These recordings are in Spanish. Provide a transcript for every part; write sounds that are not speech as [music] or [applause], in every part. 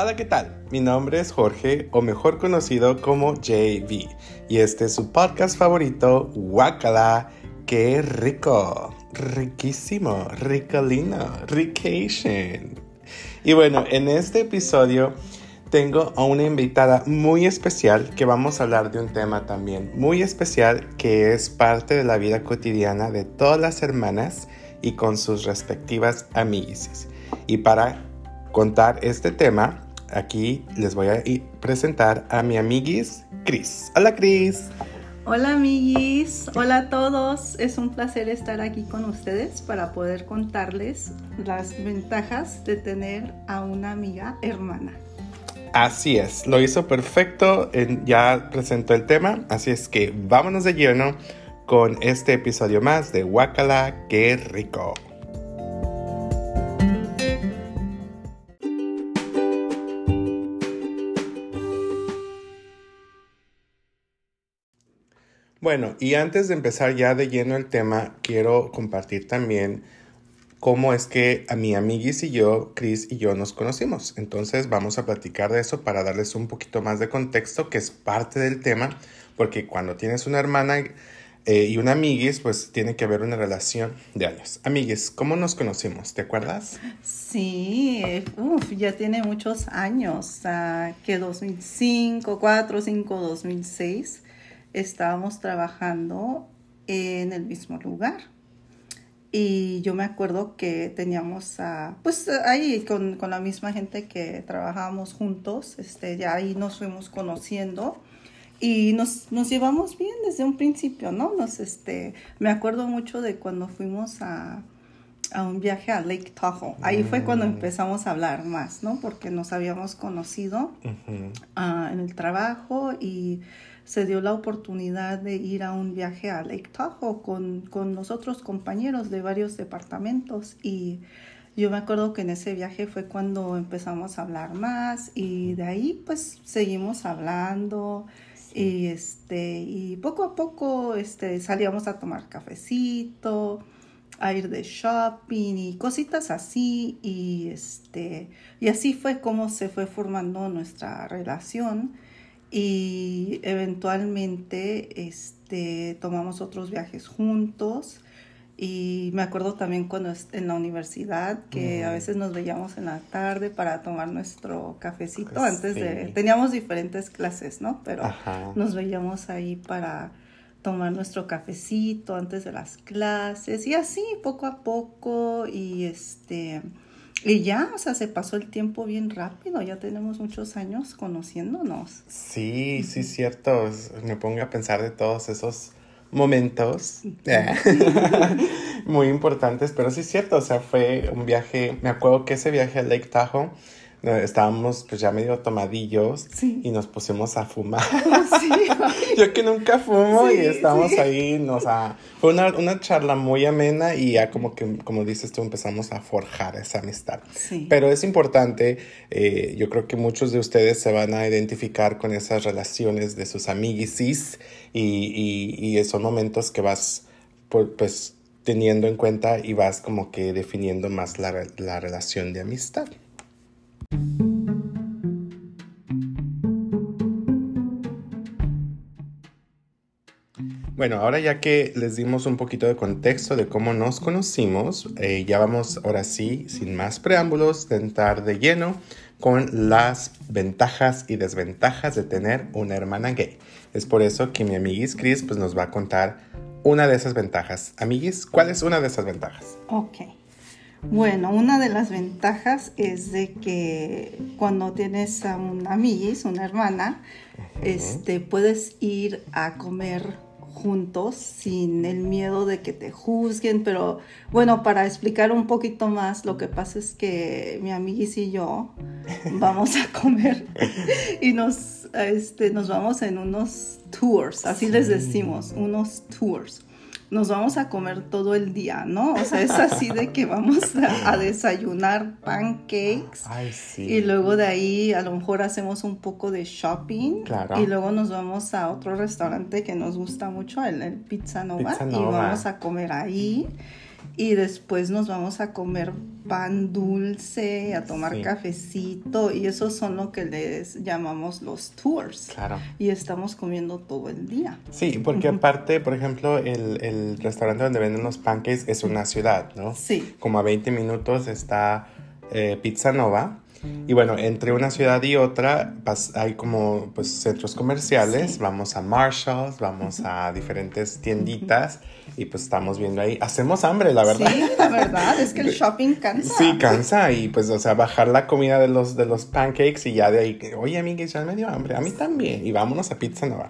Hola, ¿qué tal? Mi nombre es Jorge, o mejor conocido como JV, y este es su podcast favorito, Wakala. ¡Qué rico! Riquísimo, ricolino, rication. Y bueno, en este episodio tengo a una invitada muy especial que vamos a hablar de un tema también muy especial que es parte de la vida cotidiana de todas las hermanas y con sus respectivas amiguis. Y para contar este tema, aquí les voy a presentar a mi amiguis Cris. Hola Cris. Hola amiguis, hola a todos. Es un placer estar aquí con ustedes para poder contarles las ventajas de tener a una amiga hermana. Así es, lo hizo perfecto, ya presentó el tema, así es que vámonos de lleno con este episodio más de Wakala, qué rico. Bueno, y antes de empezar ya de lleno el tema, quiero compartir también cómo es que a mi amiguis y yo, Chris y yo nos conocimos. Entonces vamos a platicar de eso para darles un poquito más de contexto, que es parte del tema, porque cuando tienes una hermana eh, y una amiguis, pues tiene que haber una relación de años. Amiguis, ¿cómo nos conocimos? ¿Te acuerdas? Sí, uf, ya tiene muchos años, uh, que 2005, 4, 5, 2006 estábamos trabajando en el mismo lugar. Y yo me acuerdo que teníamos, pues ahí con, con, la misma gente que trabajábamos juntos, este, ya ahí nos fuimos conociendo y nos, nos llevamos bien desde un principio, ¿no? Nos, este, me acuerdo mucho de cuando fuimos a, a un viaje a Lake Tahoe. Ahí fue cuando mm. empezamos a hablar más, ¿no? Porque nos habíamos conocido ah, en el trabajo y se dio la oportunidad de ir a un viaje a Lake Tahoe con, con los otros compañeros de varios departamentos. Y yo me acuerdo que en ese viaje fue cuando empezamos a hablar más y de ahí pues seguimos hablando y este y poco a poco este salíamos a tomar cafecito a ir de shopping y cositas así y este y así fue como se fue formando nuestra relación y eventualmente este, tomamos otros viajes juntos. Y me acuerdo también cuando en la universidad que a veces nos veíamos en la tarde para tomar nuestro cafecito pues antes de... Teníamos diferentes clases, ¿no? Pero nos veíamos ahí para tomar nuestro cafecito antes de las clases y así poco a poco y este y ya, o sea, se pasó el tiempo bien rápido, ya tenemos muchos años conociéndonos. Sí, sí, cierto. Me pongo a pensar de todos esos momentos [laughs] muy importantes, pero sí es cierto, o sea, fue un viaje, me acuerdo que ese viaje a Lake Tahoe estábamos pues ya medio tomadillos y nos pusimos a fumar. [laughs] [laughs] Yo que nunca fumo y estábamos ahí, nos fue una, una, charla muy amena y ya como que, como dices tú, empezamos a forjar esa amistad. Pero es importante, eh, yo creo que muchos de ustedes se van a identificar con esas relaciones de sus amiguisis y, y, y son momentos que vas pues teniendo en cuenta y vas como que definiendo más la, la relación de amistad. Bueno, ahora ya que les dimos un poquito de contexto de cómo nos conocimos, eh, ya vamos ahora sí, sin más preámbulos, de entrar de lleno con las ventajas y desventajas de tener una hermana gay. Es por eso que mi amiguis Chris pues, nos va a contar una de esas ventajas. Amiguis, ¿cuál es una de esas ventajas? Ok. Bueno, una de las ventajas es de que cuando tienes a un amiguis, una hermana, este, puedes ir a comer juntos sin el miedo de que te juzguen, pero bueno, para explicar un poquito más, lo que pasa es que mi amiguis y yo [laughs] vamos a comer [laughs] y nos, este, nos vamos en unos tours, así les decimos, unos tours nos vamos a comer todo el día, ¿no? O sea, es así de que vamos a, desayunar pancakes y luego de ahí a lo mejor hacemos un poco de shopping y luego nos vamos a otro restaurante que nos gusta mucho, el, Pizza Nova, y vamos a comer ahí. Y después nos vamos a comer pan dulce, a tomar Sí. cafecito y esos son lo que les llamamos los tours. Claro. Y estamos comiendo todo el día. Sí, porque aparte, por ejemplo, el, el restaurante donde venden los pancakes es una ciudad, ¿no? Sí. Como a 20 minutos está eh, Pizza Nova. Y bueno, entre una ciudad y otra hay como pues centros comerciales, Sí. vamos a Marshalls, vamos a diferentes tienditas y pues estamos viendo ahí, hacemos hambre, la verdad. Sí, la verdad es que el shopping cansa. Sí, cansa y pues, o sea, bajar la comida de los, de los pancakes y ya de ahí, que, oye, amiguis, ya me dio hambre, a mí también, y vámonos a Pizza Nova.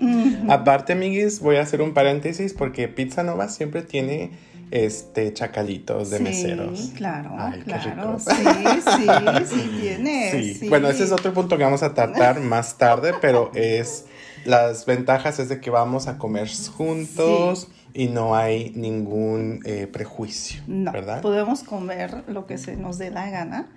Aparte, amiguis, voy a hacer un paréntesis porque Pizza Nova siempre tiene, este, chacalitos de Sí, meseros. claro, Ay, qué claro. rico. Sí, sí, sí tiene. Sí. sí. bueno, ese es otro punto que vamos a tratar más tarde, pero es, las ventajas es de que vamos a comer juntos y no hay ningún eh, prejuicio, No, ¿verdad? podemos comer lo que se nos dé la gana.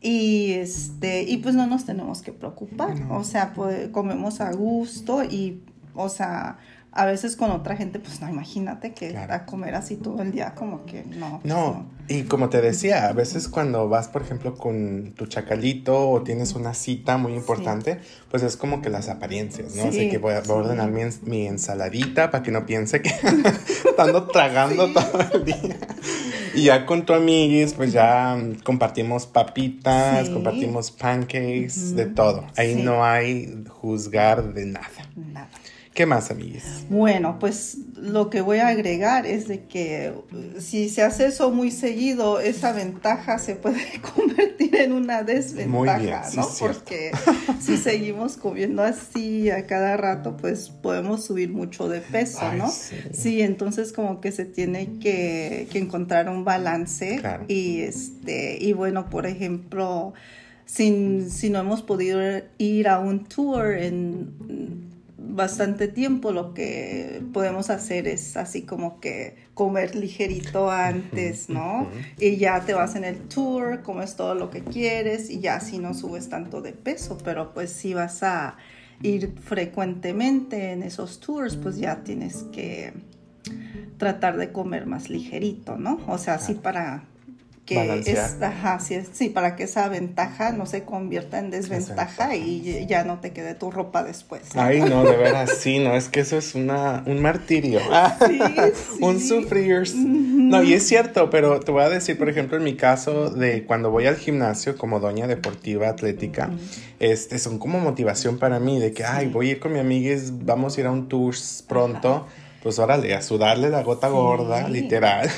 Y este, y pues no nos tenemos que preocupar. O sea, pues, comemos a gusto y, o sea, a veces con otra gente, pues no, imagínate que Claro. a comer así todo el día, como que no. pues, No, y como te decía, a veces cuando vas, por ejemplo, con tu chacalito o tienes una cita muy importante, pues es como que las apariencias, ¿no? Así Sí, que voy a, voy a sí. ordenar mi, mi ensaladita para que no piense que [laughs] estando tragando todo el día. Y ya con tu amiguis, pues ya compartimos papitas, Sí. compartimos pancakes, de todo. Ahí Sí. no hay juzgar de nada. Nada. ¿Qué más, amiguis? Bueno, pues lo que voy a agregar es de que uh, si se hace eso muy seguido, esa ventaja se puede [laughs] convertir en una desventaja, Muy bien, sí, ¿no? Porque si seguimos comiendo así a cada rato, pues podemos subir mucho de peso, Ay, ¿no? sí. entonces como que se tiene que, que encontrar un balance Claro. y este y bueno, por ejemplo, si, si no hemos podido ir a un tour en bastante tiempo, lo que podemos hacer es así como que comer ligerito antes, ¿no? Y ya te vas en el tour, comes todo lo que quieres y ya así no subes tanto de peso, pero pues si vas a ir frecuentemente en esos tours, pues ya tienes que tratar de comer más ligerito, ¿no? O sea, así para que Balancear. es, ajá, sí, sí, para que esa ventaja no se convierta en desventaja y ya no te quede tu ropa después. ¿no? Ay, no, de [laughs] veras, sí, no, es que eso es una, un martirio. Sí, [laughs] un sí. sufrir. No, y es cierto, pero te voy a decir, por ejemplo, en mi caso, de cuando voy al gimnasio como doña deportiva atlética, este, son como motivación para mí, de que, ay, voy a ir con mi amigues, vamos a ir a un tour pronto. Pues órale, a sudarle la gota Sí. gorda, literal,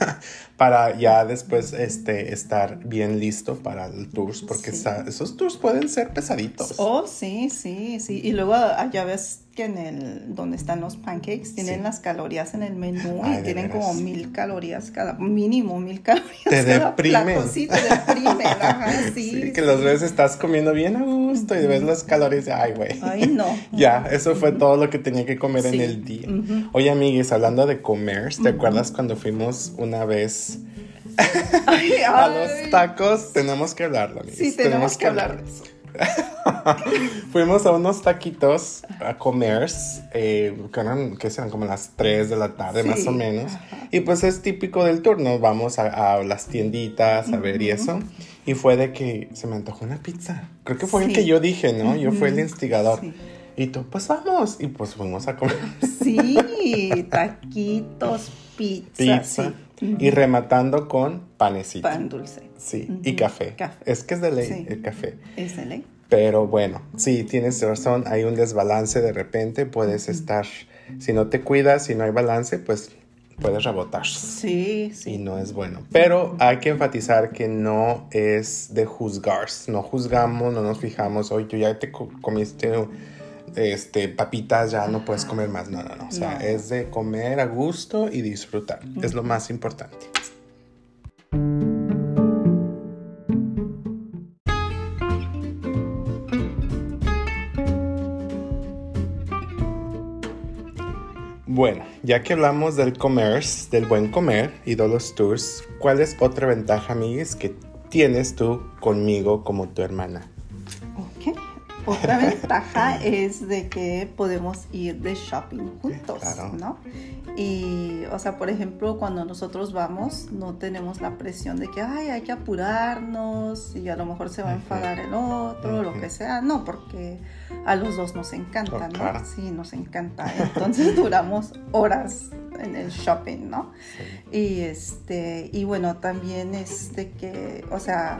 [laughs] para ya después este, estar bien listo para el tours, porque Sí. esos tours pueden ser pesaditos. Oh, sí, sí, sí. Y luego allá ves que en el donde están los pancakes tienen Sí. las calorías en el menú Ay, y tienen veras. como mil calorías cada, mínimo mil calorías Te cada deprimen. plato. Sí, te deprimen, [laughs] ajá, sí. Sí, que sí. los ves, estás comiendo bien a gusto y ves las calorías ay, güey. Ay, no. [laughs] Ya, eso fue todo lo que tenía que comer en el día. Ujú. Oye, amigues, hablando de comer, ¿te acuerdas cuando fuimos una vez [laughs] Ay, a los tacos? Tenemos que hablarlo, amigues. Sí, tenemos que hablar de eso. [laughs] Fuimos a unos taquitos a comer, eh, que eran, que serán como las 3 de la tarde, Sí, más o menos. ajá. Y pues es típico del turno, vamos a, a las tienditas a ver y eso. Y fue de que se me antojó una pizza. Creo que fue el Sí. que yo dije, ¿no? Yo fui el instigador. sí. Y tú, pues vamos. Y pues fuimos a comer Sí, taquitos, pizza, pizza. sí. Y rematando con panecito. pan dulce. Sí, y café. café. Es que es de ley Sí. el café. Es de ley. Pero bueno, sí, tienes razón, hay un desbalance de repente, puedes estar, si no te cuidas, si no hay balance, pues puedes rebotar. Sí, Y sí. no es bueno. Pero hay que enfatizar que no es de juzgar. No juzgamos, no nos fijamos, oye, tú ya te co- comiste este, papitas, ya no puedes comer más. No, no, no. O sea, No. es de comer a gusto y disfrutar. Es lo más importante. Bueno, ya que hablamos del commerce, del buen comer y de los tours, ¿cuál es otra ventaja, amigues, que tienes tú conmigo como tu hermana? Otra ventaja es de que podemos ir de shopping juntos, Claro. ¿no? Y, o sea, por ejemplo, cuando nosotros vamos, no tenemos la presión de que, ay, hay que apurarnos y a lo mejor se va a enfadar el otro, o lo que sea. No, porque a los dos nos encanta, ¿no? Sí, nos encanta. Entonces [laughs] duramos horas en el shopping, ¿no? Y este, y bueno, también es de que, o sea,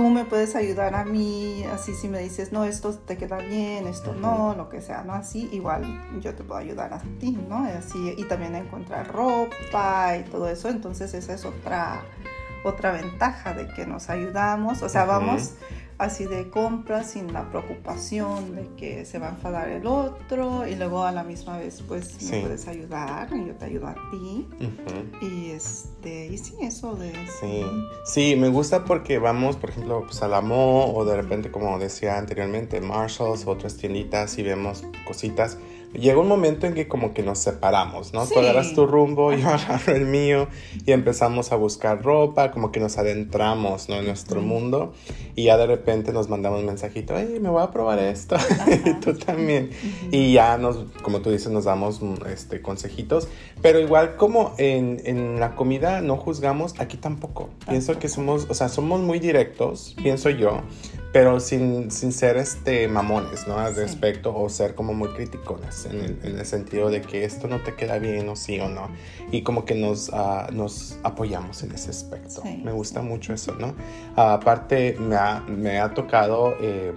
tú me puedes ayudar a mí, así si me dices, no, esto te queda bien, esto no, lo que sea, ¿no? Así, igual yo te puedo ayudar a ti, ¿no? Así, y también encontrar ropa y todo eso, entonces esa es otra, otra ventaja de que nos ayudamos, o sea, vamos así de compras sin la preocupación de que se va a enfadar el otro y luego a la misma vez pues Sí. me puedes ayudar y yo te ayudo a ti y este y sí eso de Sí, sí, me gusta porque vamos, por ejemplo, pues a la Mo o de repente, como decía anteriormente, Marshalls otras tienditas y vemos cositas. Llega un momento en que como que nos separamos, ¿no? Sí. Tú agarras tu rumbo, yo agarro el mío y empezamos a buscar ropa, como que nos adentramos, ¿no? En nuestro mundo y ya de repente nos mandamos un mensajito, hey, me voy a probar esto, [laughs] y tú también. Ujú. Y ya nos, como tú dices, nos damos mm, este, consejitos. Pero igual como en, en la comida no juzgamos, aquí tampoco. Pienso que somos, o sea, somos muy directos, pienso yo, pero sin, sin ser este, mamones, ¿no? Al Sí. respecto o ser como muy criticones en el, en el sentido de que esto no te queda bien o sí o no. Y como que nos, ah, nos apoyamos en ese aspecto. Sí, Me gusta sí. mucho eso, ¿no? Ah, aparte, me ha, me ha tocado... eh,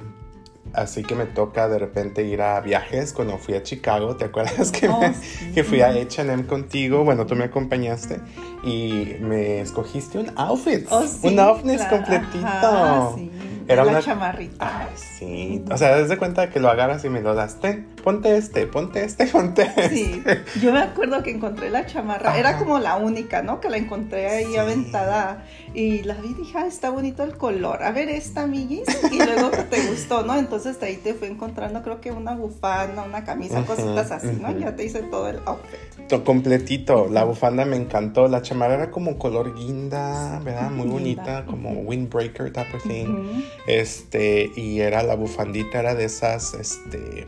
Así que me toca de repente ir a viajes cuando fui a Chicago. ¿Te acuerdas que, Oh, me- sí. que fui a HM contigo? Bueno, tú me acompañaste y me escogiste un outfit. Oh, sí, un outfit claro. completito. Ajá, sí. Era una- chamarrita Ay, sí. O sea, desde cuenta que lo agarras y me lo das. Ten, ponte este, ponte este, [laughs] ponte este. Sí, yo me acuerdo que encontré la chamarra, era como la única, ¿no? Que la encontré ahí Sí. aventada y la vi y dije, ah, está bonito el color, a ver esta, amiguis, y luego que te gustó, ¿no? Entonces de ahí te fue encontrando, creo que una bufanda, una camisa, cositas así, ¿no? Ya te hice todo el outfit. To- completito. La bufanda me encantó. La chamarra era como color guinda, ¿verdad? Muy Guinda. bonita, como windbreaker type of thing. Este, y era la bufandita, era de esas, este,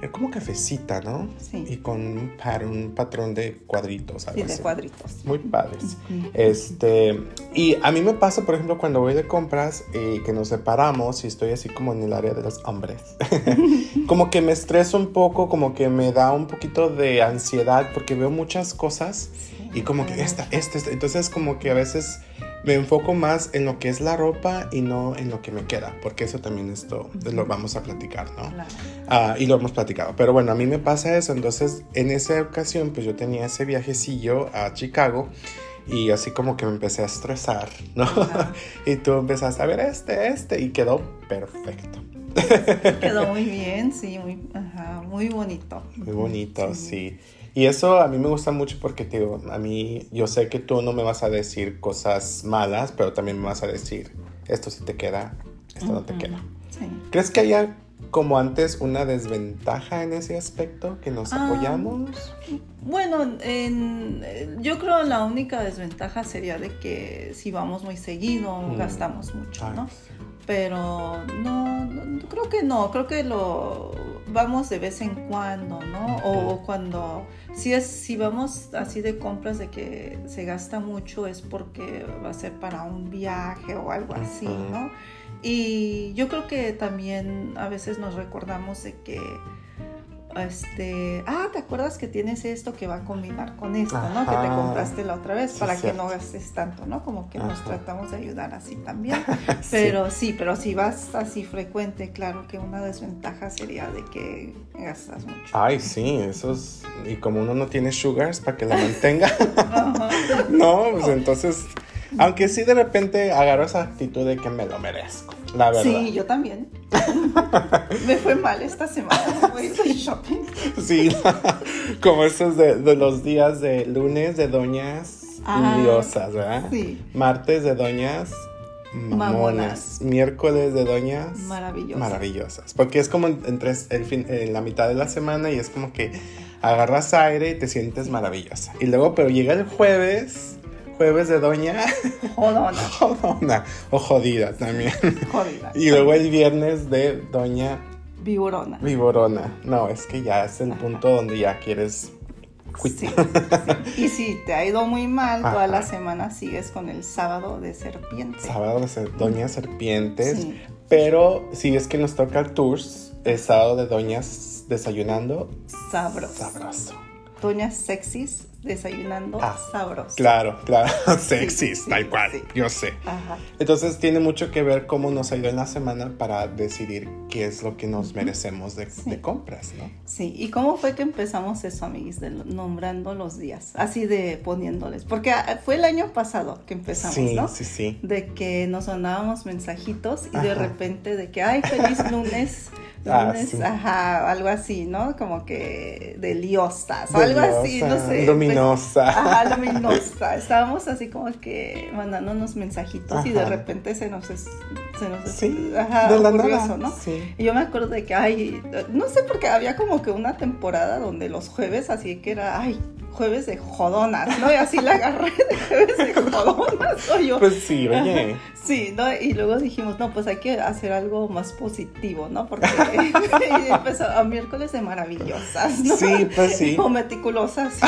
era como cafecita, ¿no? Sí. Y con un, un patrón de cuadritos, algo Sí, de así. cuadritos. Muy padres. Este, y a mí me pasa, por ejemplo, cuando voy de compras y que nos separamos y estoy así como en el área de los hombres, [laughs] como que me estreso un poco, como que me da un poquito de ansiedad porque veo muchas cosas y como que esta, esta, esta. Entonces como que a veces me enfoco más en lo que es la ropa y no en lo que me queda, porque eso también esto lo vamos a platicar, ¿no? Claro. Ah, y lo hemos platicado. Pero bueno, a mí me pasa eso. Entonces, en esa ocasión, pues yo tenía ese viajecillo a Chicago y así como que me empecé a estresar, [laughs] ¿no? Y tú empezaste a ver este, este y quedó perfecto. Quedó muy [laughs] bien, sí, muy, ajá, muy bonito. Muy bonito, Sí. sí. Y eso a mí me gusta mucho porque, te digo, a mí yo sé que tú no me vas a decir cosas malas, pero también me vas a decir, esto sí te queda, esto no te queda. Sí. ¿Crees que haya como antes una desventaja en ese aspecto, que nos Ah, apoyamos? Bueno, en- yo creo la única desventaja sería de que si vamos muy seguido Mm. gastamos mucho, Ay, ¿no? Pero no, no, creo que no, creo que lo vamos de vez en cuando, ¿no? O, cuando si es si vamos así de compras de que se gasta mucho es porque va a ser para un viaje o algo así. ¿no? Y yo creo que también a veces nos recordamos de que este, ah, ¿te acuerdas que tienes esto que va a combinar con esto, ¿no? Que te compraste la otra vez Sí, para que no gastes tanto, ¿no? Como que nos tratamos de ayudar así también. [laughs] Sí. Pero sí, pero si vas así frecuente, claro que una desventaja sería de que gastas mucho. Ay, sí, eso es... Y como uno no tiene sugars para que la mantenga, [laughs] [laughs] no, pues entonces... Aunque sí de repente agarro esa actitud de que me lo merezco, la verdad. Sí, yo también. [laughs] Me fue mal esta semana. Voy de shopping. Sí, [laughs] como esos de, de los días de lunes de doñas Ah, liosas, ¿verdad? Sí, Martes de doñas mamonas. Mamonas. Miércoles de doñas maravilloso. maravillosas. Porque es como entre el fin, en la mitad de la semana y es como que agarras aire y te sientes maravillosa. Y luego, pero llega el jueves, jueves de doña Jodona. jodona [laughs] o jodida también. Jodida. Y luego el viernes de doña Viborona. viborona. No, es que ya es el punto donde ya quieres. Sí, [laughs] sí. Y si te ha ido muy mal, toda la semana sigues con el sábado de serpiente. Sábado de ser- doña serpientes. Sí. Pero si es que nos toca el tours, el sábado de doñas desayunando, Sabroso. sabroso. Doñas sexys desayunando Ah, sabroso. Claro, claro, [laughs] sexy, sí, tal cual, sí. yo sé. Ajá. Entonces tiene mucho que ver cómo nos ha ido en la semana para decidir qué es lo que nos merecemos de, Sí. de compras, ¿no? Sí, ¿y cómo fue que empezamos eso, amiguis? De nombrando los días, así de poniéndoles. Porque ah, fue el año pasado que empezamos, sí, ¿no? sí, sí. De que nos mandábamos mensajitos y de repente de que, ay, feliz [laughs] lunes. Ah, Lunes, sí. ajá, algo así, ¿no? Como que de liostas o algo así, no sé. Luminosa. [laughs] ajá, luminosa. Estábamos así como que mandándonos mensajitos y de repente se nos, es- se nos Sí, ajá, de la nada. ¿no? Sí. Y yo me acuerdo de que, ay, no sé por qué había como que una temporada donde los jueves, así que era, ay, jueves de jodonas, ¿no? Y así la agarré de jueves de jodonas, ¿no? Yo, Pues sí, oye. sí, ¿no? Y luego dijimos, no, pues hay que hacer algo más positivo, ¿no? Porque [laughs] y empezó a miércoles de maravillosas, ¿no? Sí, pues sí. O meticulosas. [laughs]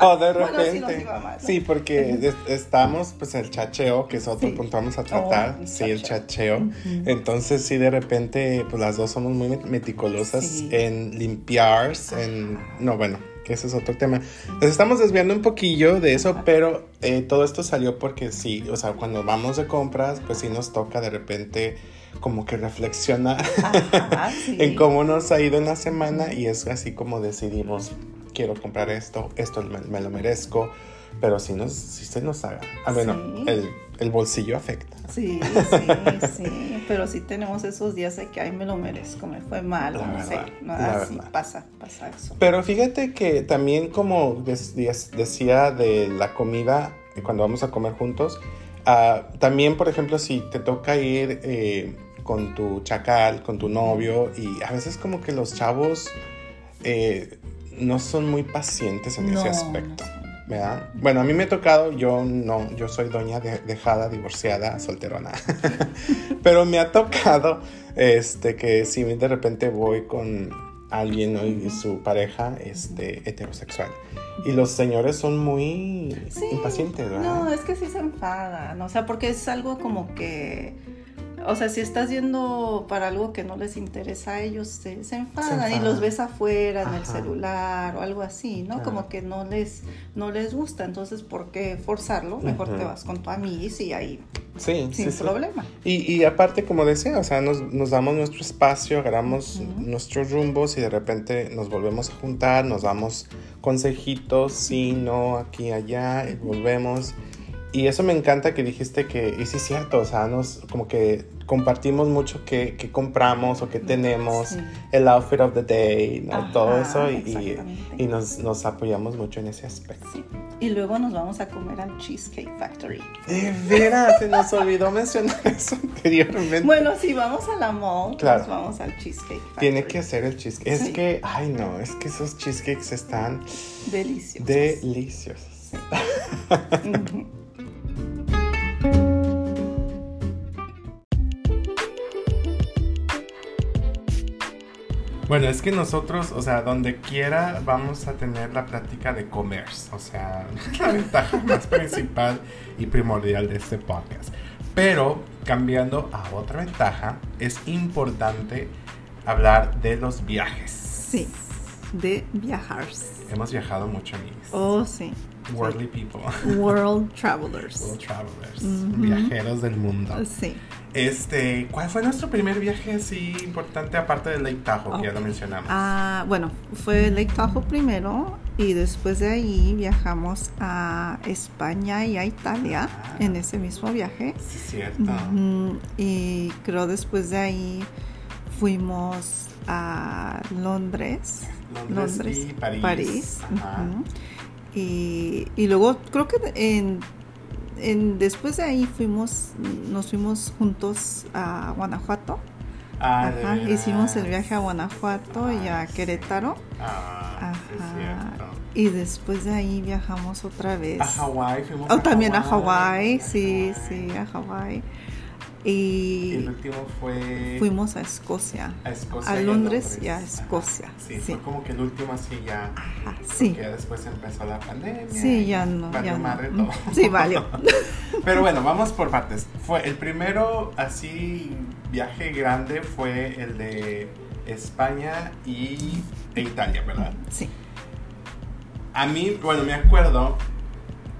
O de Bueno, sí repente. Sí, porque estamos, pues, el chacheo, que es otro Sí. punto vamos a tratar. Oh, sí, el chacheo. Chacheo. Entonces, sí, de repente, pues las dos somos muy met- meticulosas Sí. en limpiar, en... No, bueno, que ese es otro tema. Nos estamos desviando un poquillo de eso, pero eh, todo esto salió porque sí, o sea, cuando vamos de compras, pues sí nos toca de repente como que reflexionar Ajá, [laughs] sí. en cómo nos ha ido en la semana y es así como decidimos, quiero comprar esto, esto me, me lo merezco, pero sí, nos, sí se nos haga. Ah, bueno, Sí. el, el bolsillo afecta. Sí, sí, sí, pero sí tenemos esos días de que, ay, me lo merezco, me fue mal, La no verdad, sé, no, la así verdad. pasa, pasa eso. Pero fíjate que también como decía de la comida, cuando vamos a comer juntos, ah, también por ejemplo si te toca ir eh, con tu chacal, con tu novio, y a veces como que los chavos eh, no son muy pacientes en No, ese no aspecto. sé. ¿Verdad? Bueno, a mí me ha tocado, yo no, yo soy doña de- dejada, divorciada, solterona. [laughs] Pero me ha tocado este que si de repente voy con alguien ¿no? y su pareja este heterosexual y los señores son muy Sí, impacientes, ¿verdad? No, es que sí se enfadan, o sea, porque es algo como que, o sea, si estás yendo para algo que no les interesa a ellos, se, se enfadan y enfadan. los ves afuera en el celular o algo así, ¿no? Claro. Como que no les, no les gusta, entonces, ¿por qué forzarlo? Mejor te vas con tu amiguis y ahí, sí, sin sí, sí. problema. Y, y aparte, como decía, o sea, nos, nos damos nuestro espacio, agarramos nuestros rumbos y de repente nos volvemos a juntar, nos damos consejitos, sí, no, aquí, allá, y volvemos. Y eso me encanta que dijiste que, y sí es cierto, o sea, nos como que compartimos mucho qué, qué compramos o qué tenemos, Sí. el outfit of the day, ¿no? Ajá, todo eso y, y, nos, nos apoyamos mucho en ese aspecto. Sí. Y luego nos vamos a comer al Cheesecake Factory. De veras, se nos olvidó mencionar eso anteriormente. Bueno, si vamos a la mall, Claro. nos vamos al Cheesecake Factory. Tiene que hacer el cheesecake. Es que, ay no, es que esos cheesecakes están Delicioso. deliciosos. Ujú. Bueno, es que nosotros, o sea, donde quiera vamos a tener la práctica de comer. O sea, [laughs] la ventaja más principal y primordial de este podcast. Pero, cambiando a otra ventaja, es importante hablar de los viajes. Sí, de viajar. Hemos viajado mucho, amigos. Oh, sí. Worldly people. World Travelers. [laughs] World travelers. Viajeros del mundo. Sí. Este, ¿cuál fue nuestro primer viaje así importante aparte de Lake Tahoe, que ya lo mencionamos? Ah, bueno, fue Lake Tahoe primero y después de ahí viajamos a España y a Italia Ah. en ese mismo viaje. Sí, cierto. Y creo después de ahí fuimos a Londres. Londres, y París. Ajá. ujú. y, y luego creo que en, en- después de ahí fuimos, nos fuimos juntos a Guanajuato. Ah, Ajá, hicimos el viaje a Guanajuato y a. Querétaro. Ah, es Ajá. Y después de ahí viajamos otra vez. A Hawái, fuimos Oh, a también a Hawái. Sí, sí, a Hawái. Y el último fue fuimos a Escocia. a Escocia. a y Londres y a Ajá. Escocia, Sí, sí. fue como que el último así ya. Ajá, porque sí. ya después empezó la pandemia. Sí, ya no, valió ya madre no. todo. Sí, valió. [laughs] Pero bueno, vamos por partes. Fue el primero así viaje grande fue el de España y e Italia, ¿verdad? Sí. A mí, bueno, me acuerdo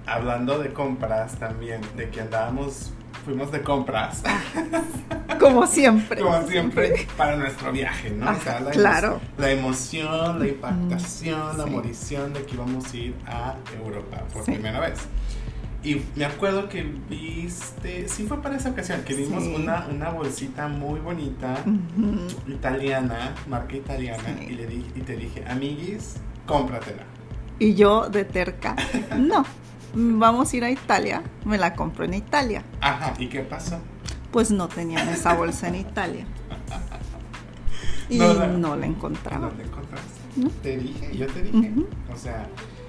hablando de compras también, de que andábamos, fuimos de compras, [laughs] Como siempre. como siempre, para nuestro viaje, ¿no? Ajá, la claro. La emoción, la impactación, la sí. morición de que íbamos a ir a Europa por Sí. primera vez. Y me acuerdo que viste, sí fue para esa ocasión, que vimos Sí. una, una bolsita muy bonita, Ujú. italiana, marca italiana, y, le di- y te dije, amiguis, cómpratela. Y yo de terca. No. Vamos a ir a Italia. Me la compro en Italia. Ajá, ¿y qué pasó? Pues no tenían esa bolsa en Italia. [laughs] Y No la- no la encontraba. ¿Dónde encontraste? ¿No? Te dije, yo te dije. O sea,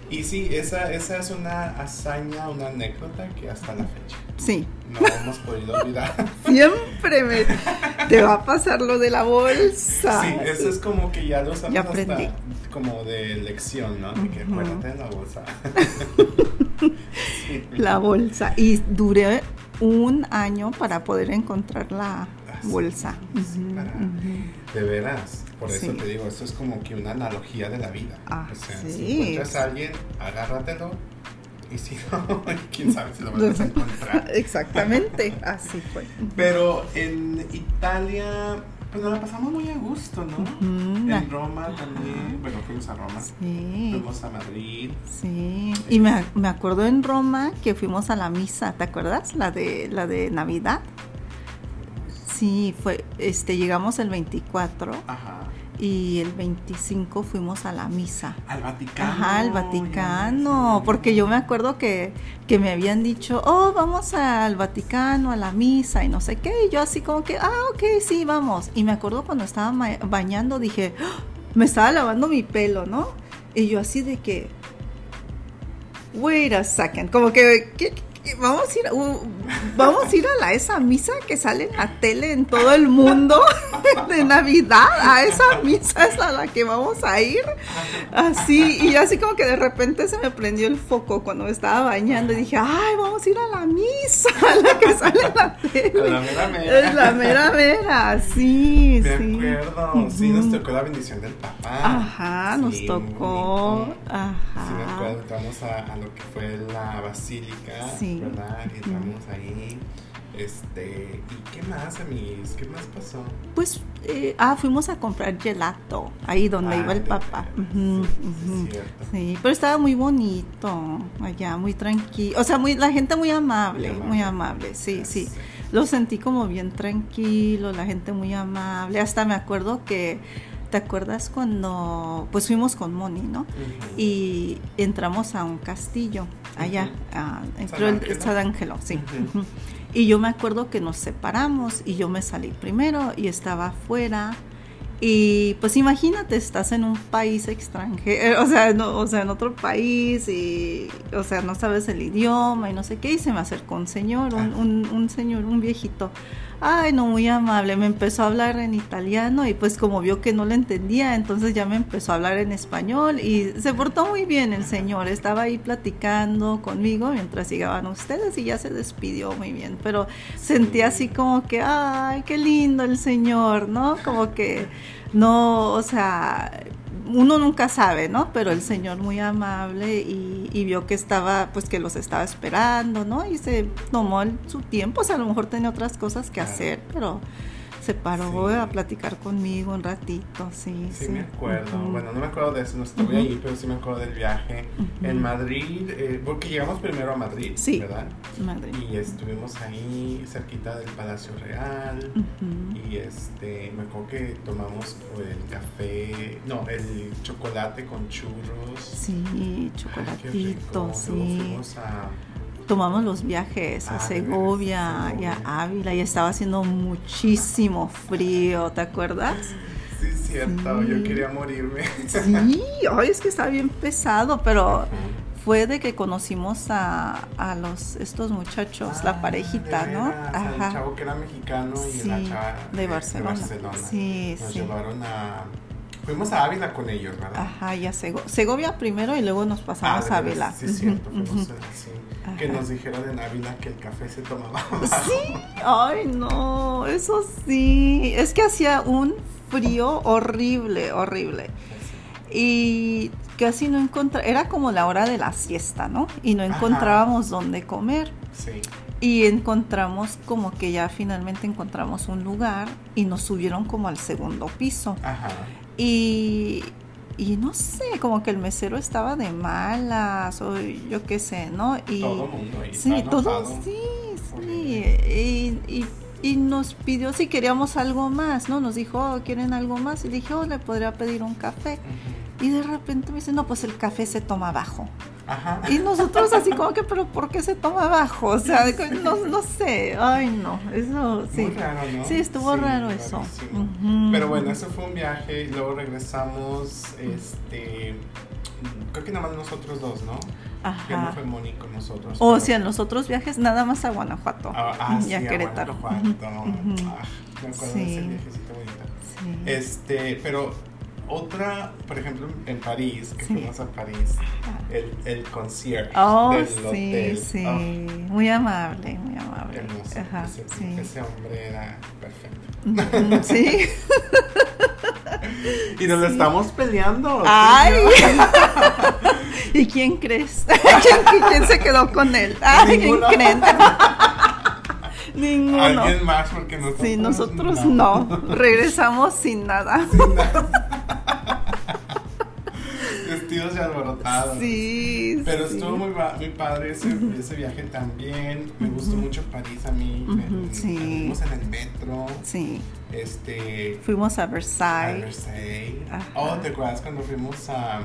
y sí, esa, esa es una hazaña, una anécdota que hasta la fecha Sí. no hemos podido olvidar. [laughs] Siempre me te va a pasar lo de la bolsa. Sí, eso es como que ya lo usamos Ya hasta aprendí. como de lección, ¿no? De que acuérdate de la bolsa. [laughs] La bolsa. Y duré un año para poder encontrar la Ah, bolsa. Sí, para-. De veras, por eso Sí. te digo, esto es como que una analogía de la vida. Ah, o sea, sí. si encuentras a alguien, agárratelo. Y si no, [laughs] quién sabe si lo vas a encontrar. [laughs] Exactamente, así fue. Pero en Italia, pues nos la pasamos muy a gusto, ¿no? En Roma también. Bueno, fuimos a Roma. Sí, Fuimos a Madrid. sí. Y me, me acuerdo en Roma que fuimos a la misa, ¿te acuerdas? La de la de Navidad. Sí, fue, este, llegamos el 24 Ajá. Y el 25 fuimos a la misa. Al Vaticano. Ajá, al Vaticano, ya, porque yo me acuerdo que, que me habían dicho, oh, vamos al Vaticano, a la misa y no sé qué, y yo así como que, ah, ok, sí, vamos. Y me acuerdo cuando estaba bañando, dije, "Ah", me estaba lavando mi pelo, ¿no? Y yo así de que, wait a second, como que, ¿qué- qué- Vamos a ir, a- uh, vamos a ir a la, esa misa que sale en la tele en todo el mundo [laughs] de Navidad. A esa misa es a la que vamos a ir. Así, y así como que de repente se me prendió el foco cuando me estaba bañando y dije, ay, vamos a ir a la misa, [laughs] la que sale en la A la tele. mera mera. Es la mera mera, sí, Me sí. acuerdo. Sí, nos tocó la bendición del papá. Ajá, nos Sí, tocó. bonito. Sí, me Ajá. acuerdo, entramos a, a lo que fue la basílica, Sí. ¿Verdad? Entramos ahí. Este, ¿y qué más, amigos? ¿Qué más pasó? Pues, eh, ah, fuimos a comprar gelato, ahí donde Ah, iba el papá. sí, es pero estaba muy bonito allá, muy tranquilo. O sea, muy, la gente muy amable, Muy amable. muy amable, sí, sí. Lo sentí como bien tranquilo, la gente muy amable. Hasta me acuerdo que, ¿te acuerdas cuando, pues fuimos con Moni, ¿no? Y entramos a un castillo allá, San creo el-. San Ángelo, sí. Y yo me acuerdo que nos separamos y yo me salí primero y estaba afuera. Y pues imagínate, estás en un país extranjero, [laughs] o sea, no, o sea, en otro país y, o sea, no sabes el idioma y no sé qué. Y se me acercó un señor, un, Ah. un, un señor, un viejito. Ay, no, muy amable. Me empezó a hablar en italiano y pues como vio que no le entendía, entonces ya me empezó a hablar en español y se portó muy bien el señor. Estaba ahí platicando conmigo mientras llegaban ustedes y ya se despidió muy bien. Pero sentí así como que, ay, qué lindo el señor, ¿no? Como que no, o sea, uno nunca sabe, ¿no? Pero el señor muy amable y, y vio que estaba, pues que los estaba esperando, ¿no? Y se tomó el- su tiempo, o sea, a lo mejor tenía otras cosas que hacer, pero se paró Sí. a platicar conmigo un ratito, sí. Sí, me acuerdo. Bueno, no me acuerdo de eso, no estuve Ujú. ahí, pero sí me acuerdo del viaje. Ujú. En Madrid, eh, porque llegamos primero a Madrid, Sí. ¿verdad? Madre. Y estuvimos ahí cerquita del Palacio Real. Y este, me acuerdo que tomamos el café, no, el chocolate con churros. Sí, Ay, qué chocolatito, rico. Luego fuimos a Tomamos los viajes a Ah, de Segovia y a. Ávila y estaba haciendo muchísimo frío, ¿te acuerdas? Sí, cierto, Sí. yo quería morirme. Sí, ay, es que está bien pesado, pero fue de que conocimos a, a los estos muchachos, Ah, la parejita, de ¿no? veras, El chavo que era mexicano y la Sí, chava de Barcelona. Barcelona. Sí, Nos sí. llevaron a. Fuimos a Ávila con ellos, ¿verdad? Ajá, ya Sego- Segovia primero y luego nos pasamos Ah, a de Ávila. Sí, cierto, fuimos. Que Ajá. nos dijeron en Ávila que el café se tomaba. [laughs] Sí, ay no, eso sí. Es que hacía un frío horrible, horrible. Y casi no encontraba, era como la hora de la siesta, ¿no? Y no Ajá. encontrábamos dónde comer. Sí. Y encontramos como que ya finalmente encontramos un lugar y nos subieron como al segundo piso. Ajá. Y, y no sé, como que el mesero estaba de malas o yo qué sé, ¿no? Y, Todo mundo ahí. Sí, está todo, sí. Y, y- y nos pidió si queríamos algo más, ¿no? Nos dijo, oh, ¿quieren algo más? Y dije, oh, le podría pedir un café. Y de repente me dice, no, pues el café se toma abajo. Ajá. Y nosotros así como que, pero ¿por qué se toma abajo? O sea, [laughs] que no, no sé, ay no, eso sí. Muy raro, ¿no? Sí, estuvo raro eso. Pero bueno, eso fue un viaje y luego regresamos, este, creo que nada más nosotros dos, ¿no? Ya no Ajá. fue Moni con nosotros. O pero- sea, en los otros viajes nada más a Guanajuato Ah, ah, y a sí, a Querétaro. Guanajuato. Ujú, ujú. Ah, me acuerdo de ese Sí. viajecito bonito. Sí. Este, pero otra, por ejemplo, en París, que Sí. fuimos a París, el, el concierge Oh, del sí, hotel. sí. Ah, Muy amable, muy amable. hermoso. Ajá, ese, sí. ese hombre era perfecto. Sí. [laughs] Y nos lo estamos peleando. Ay. [laughs] [laughs] ¿Y quién crees? ¿Quién, quién se quedó con él? Ay, ¿quién creen? Ninguno. Alguien más, porque nosotros. Sí, nosotros no. Regresamos sin nada. [laughs] Vestidos y alborotados. Sí. Pero sí. estuvo muy, padre ese, ese viaje también. Me gustó mucho París a mí. Me- sí. Fuimos en el metro. Sí. Este. Fuimos a a Versailles. Versailles. Ajá. Oh, ¿te acuerdas cuando fuimos a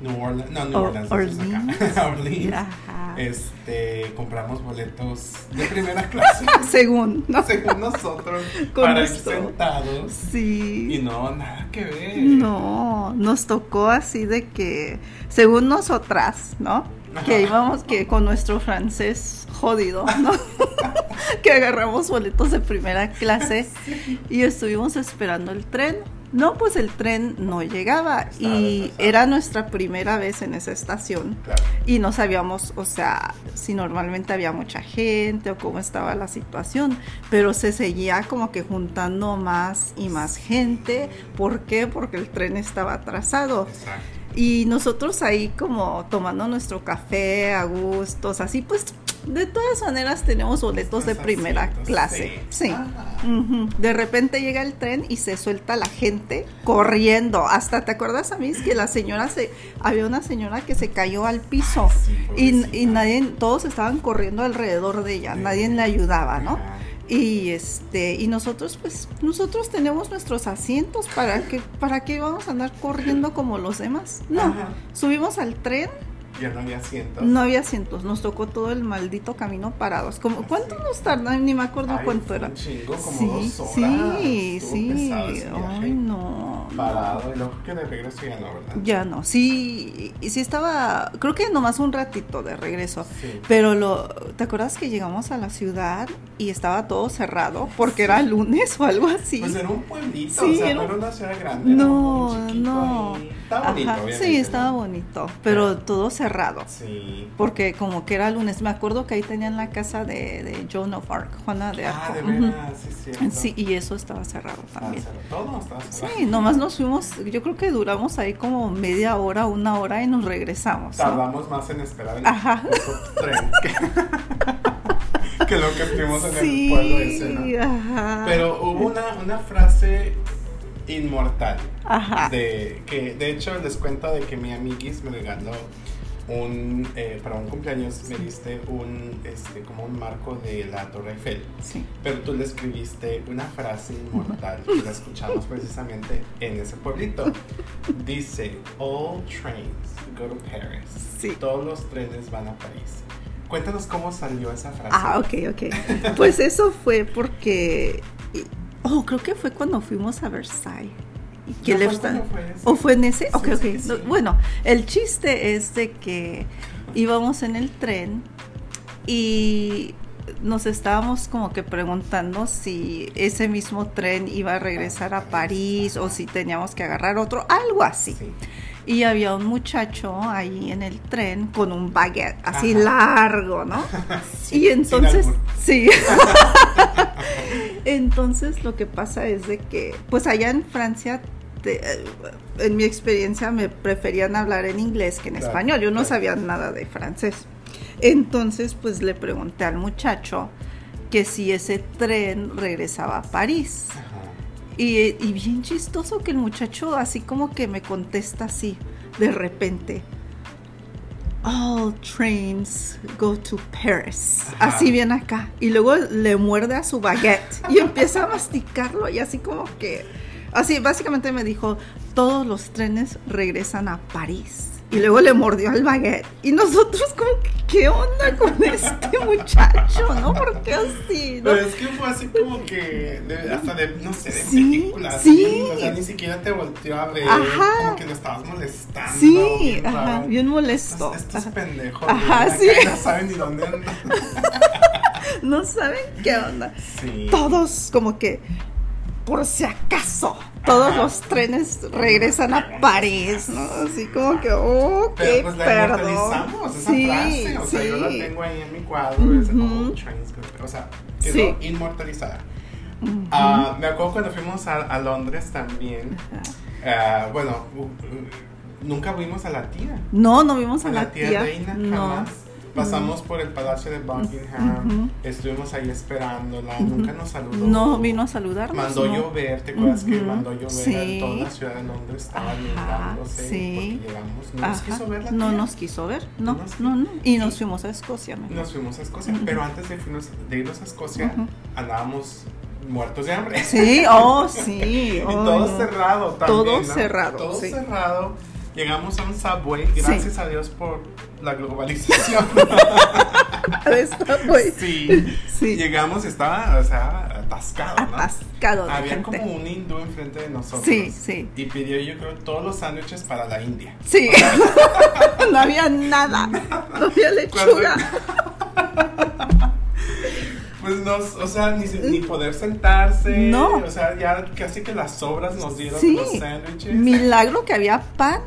New Orleans? No, New Orleans. es acá. [laughs] Orleans. Ajá. Este, compramos boletos de primera [laughs] clase. Según, ¿no? según nosotros, [laughs] Con para ir sentados. Sí. Y no, nada que ver. No, nos tocó así de que, según nosotras, ¿no? Que íbamos que con nuestro francés jodido, ¿no? que agarramos boletos de primera clase y estuvimos esperando el tren. No, pues el tren no llegaba Estaba y retrasado. era nuestra primera vez en esa estación Claro. y no sabíamos, o sea, si normalmente había mucha gente o cómo estaba la situación, pero se seguía como que juntando más y más gente. ¿Por qué? Porque el tren estaba atrasado. Exacto. Y nosotros ahí como tomando nuestro café a gustos, así pues de todas maneras tenemos boletos de primera clase. Sí. De repente llega el tren y se suelta la gente corriendo. Hasta te acuerdas a mí que la señora se había una señora que se cayó al piso Sí, y, y nadie todos estaban corriendo alrededor de ella, Sí. nadie le ayudaba, ¿no? Y este y nosotros pues nosotros tenemos nuestros asientos para que para qué vamos a andar corriendo como los demás. No, Ajá. subimos al tren, Ya no había asientos. no había asientos, nos tocó todo el maldito camino parados. Como ¿cuánto Sí. nos tardan? Ni me acuerdo Ay, cuánto era. Un chingo, como sí, dos horas. sí, Estuvo sí. Ay, no. no. Parado. Y luego que de regreso ya no, ¿verdad? Ya no. Sí, y sí estaba, creo que nomás un ratito de regreso. Sí. Pero lo, ¿te acuerdas que llegamos a la ciudad y estaba todo cerrado porque era lunes o algo así? Pues era un pueblito, o sea, era no era una ciudad grande. no, no. Estaba bonito, Sí, estaba bonito, pero todo cerrado. Sí. Porque como que era lunes, me acuerdo que ahí tenían la casa de, de Joan of Arc, Juana de Ah, Arco. de Ujú. veras, sí, cierto. Sí, y eso estaba cerrado Estaba también. cerrado. Todo estaba cerrado. Sí, nomás nos fuimos, yo creo que duramos ahí como media hora, una hora y nos regresamos. ¿no? Tardamos más en esperar el Ajá. tren que, [laughs] que lo que estuvimos en Sí, el pueblo ese, ¿no? ajá. Pero hubo una, una frase inmortal. Ajá. De, que, de hecho, les cuento de que mi amiguis me regaló un, eh, para un cumpleaños, me diste un, este, como un marco de la Torre Eiffel. Sí. Pero tú le escribiste una frase inmortal que la escuchamos precisamente en ese pueblito. Dice, all trains go to Paris. Sí. Todos los trenes van a París. Cuéntanos cómo salió esa frase. Ah, ok, ok. Pues eso fue porque. Oh, creo que fue cuando fuimos a Versailles. Que No, le está-. ¿O fue en ese? Ok, sí ok. sí. Bueno, el chiste es de que íbamos en el tren y nos estábamos como que preguntando si ese mismo tren iba a regresar a París o si teníamos que agarrar otro, algo así. Sí. Y había un muchacho ahí en el tren con un baguette así Ajá. largo, ¿no? [laughs] Sí, y entonces, sí. [laughs] entonces lo que pasa es de que, pues allá en Francia, te- eh, en mi experiencia me preferían hablar en inglés que en Claro, español. Yo no claro. sabía nada de francés. Entonces, pues le pregunté al muchacho que si ese tren regresaba a París. Ajá. Y, y bien chistoso que el muchacho así como que me contesta así, de repente. All trains go to Paris. Ajá. Así bien acá. Y luego le muerde a su baguette y empieza a masticarlo y así como que... Así, básicamente me dijo, todos los trenes regresan a París. Y luego le mordió al baguette. Y nosotros como que, ¿qué onda con este muchacho? ¿No? ¿Por qué así? ¿No? Pero es que fue así como que, de- hasta de, no sé, de Sí, películas. sí. O sea, ni siquiera te volteó a ver. Ajá. Como que lo estabas molestando. Sí, ajá, raro. bien molesto. Estos Ajá. pendejos. Ajá, sí. No saben ni dónde andan. [laughs] No saben qué onda. Sí. Todos como que, por si acaso, todos los trenes regresan a París, ¿no? Así como que, oh, qué Pero pues la perdón. esa Sí, frase. O sea, yo la tengo ahí en mi cuadro. oh, trains go- o sea, quedó Sí. inmortalizada. Ah, me acuerdo cuando fuimos a, a Londres también. Ah, bueno, uh, uh, nunca fuimos a la tía. No, no vimos a, a la tía. reina no. jamás. Pasamos por el palacio de Buckingham, estuvimos ahí esperándola, nunca nos saludó. No vino a saludarnos. Mandó no. llover, ¿te acuerdas que mandó llover? Sí. Toda la ciudad de Londres estaba sí. porque llegamos. No nos quiso ver la no tía. nos quiso ver, no, No nos- no, no. Y nos fuimos a Escocia. mejor. Nos fuimos a Escocia, pero antes de, fuimos- de irnos a Escocia, andábamos muertos de hambre. Sí, oh, sí. [laughs] Y oh, todo cerrado también. Todo ¿no? cerrado, Todo sí. cerrado. Llegamos a un subway, gracias a Dios por la globalización. [laughs] Muy- sí. Sí. Llegamos, estaba, o sea, atascado, ¿no? Atascado de Había gente. como un hindú enfrente de nosotros. Sí, sí. Y pidió, yo creo, todos los sándwiches para la India. Sí, [laughs] no había nada, no había lechuga. [laughs] Pues no, o sea, ni, ni poder sentarse. No. O sea, ya casi que las sobras nos dieron Sí, los sándwiches. milagro que había pan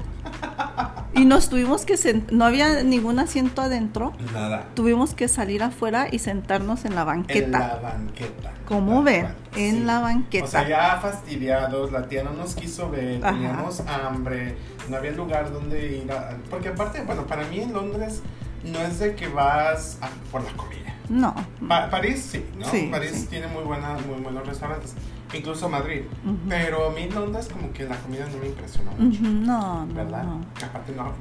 y nos tuvimos que sentar, no había ningún asiento adentro, Nada. tuvimos que salir afuera y sentarnos en la En banqueta. la banqueta. ¿Cómo ven? cual, En la banqueta. O sea, ya fastidiados, la tía no nos quiso ver, Ajá. teníamos hambre, no había lugar donde ir. a- porque aparte, bueno, para mí en Londres no es de que vas a- por la comida. No. Pa- París sí, ¿no? Sí, París sí. tiene muy, buena, muy buenos restaurantes, incluso Madrid. Pero a mí Londres como que la comida no me impresionó mucho, No, no, ¿verdad? no. Aparte no,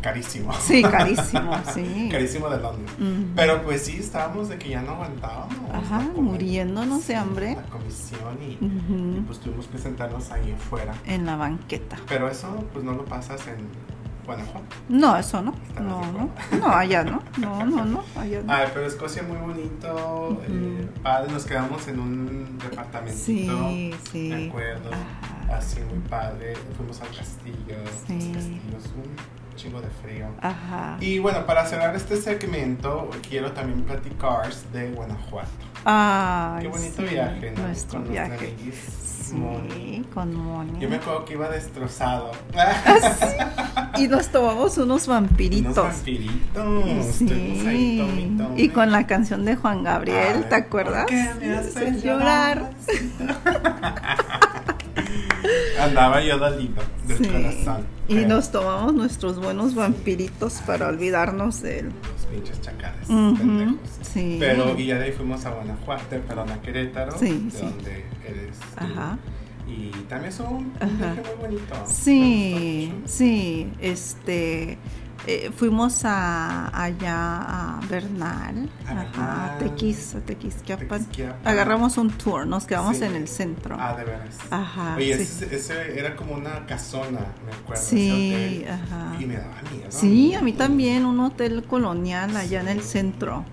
carísimo. Sí, carísimo, [laughs] sí. carísimo de Londres. Pero pues sí, estábamos de que ya no aguantábamos. Ajá, muriéndonos de hambre. La comisión y, pues tuvimos que sentarnos ahí afuera. En la banqueta. Pero eso pues no lo pasas en Guanajuato. No, eso no. No, no. No, allá no. No, no, no. Allá no. Ay, pero Escocia muy bonito, eh, padre, nos quedamos en un departamentito. Sí, sí. Me acuerdo, Ajá. así muy padre. Fuimos al castillo, Sí. los castillos, un chingo de frío. Ajá. Y bueno, para cerrar este segmento, quiero también platicar de Guanajuato. Ay, Qué bonito sí, viaje, ¿no? Nuestro Con viaje. Sí, con Moni. Yo me acuerdo que iba destrozado. [laughs] Y nos tomamos unos Unos vampiritos. vampiritos. Ahí, tome, Sí. tome. Y con la canción de Juan Gabriel, ¿te acuerdas? ¿por qué me haces llorar? [laughs] Andaba yo dolido del Sí. corazón. Y Pero nos tomamos nuestros buenos vampiritos para olvidarnos de él. Los pinches chacales. Sí. Pero, y ya de ahí fuimos a Guanajuato, perdón, a Querétaro, Sí, de sí. donde eres tú. Ajá. Y también es un, viaje muy bonito. Sí, sí, este, eh, fuimos a, allá a Bernal, A. Tequis, a Tequisquiapan. Tequisquiapan. Agarramos un tour, nos quedamos Sí. en el centro. Ah, de veras. Ajá, Oye, sí. ese, ese era como una casona, me acuerdo. Sí, ajá. Y me daba miedo. Sí, a mí también, un hotel colonial allá en el centro.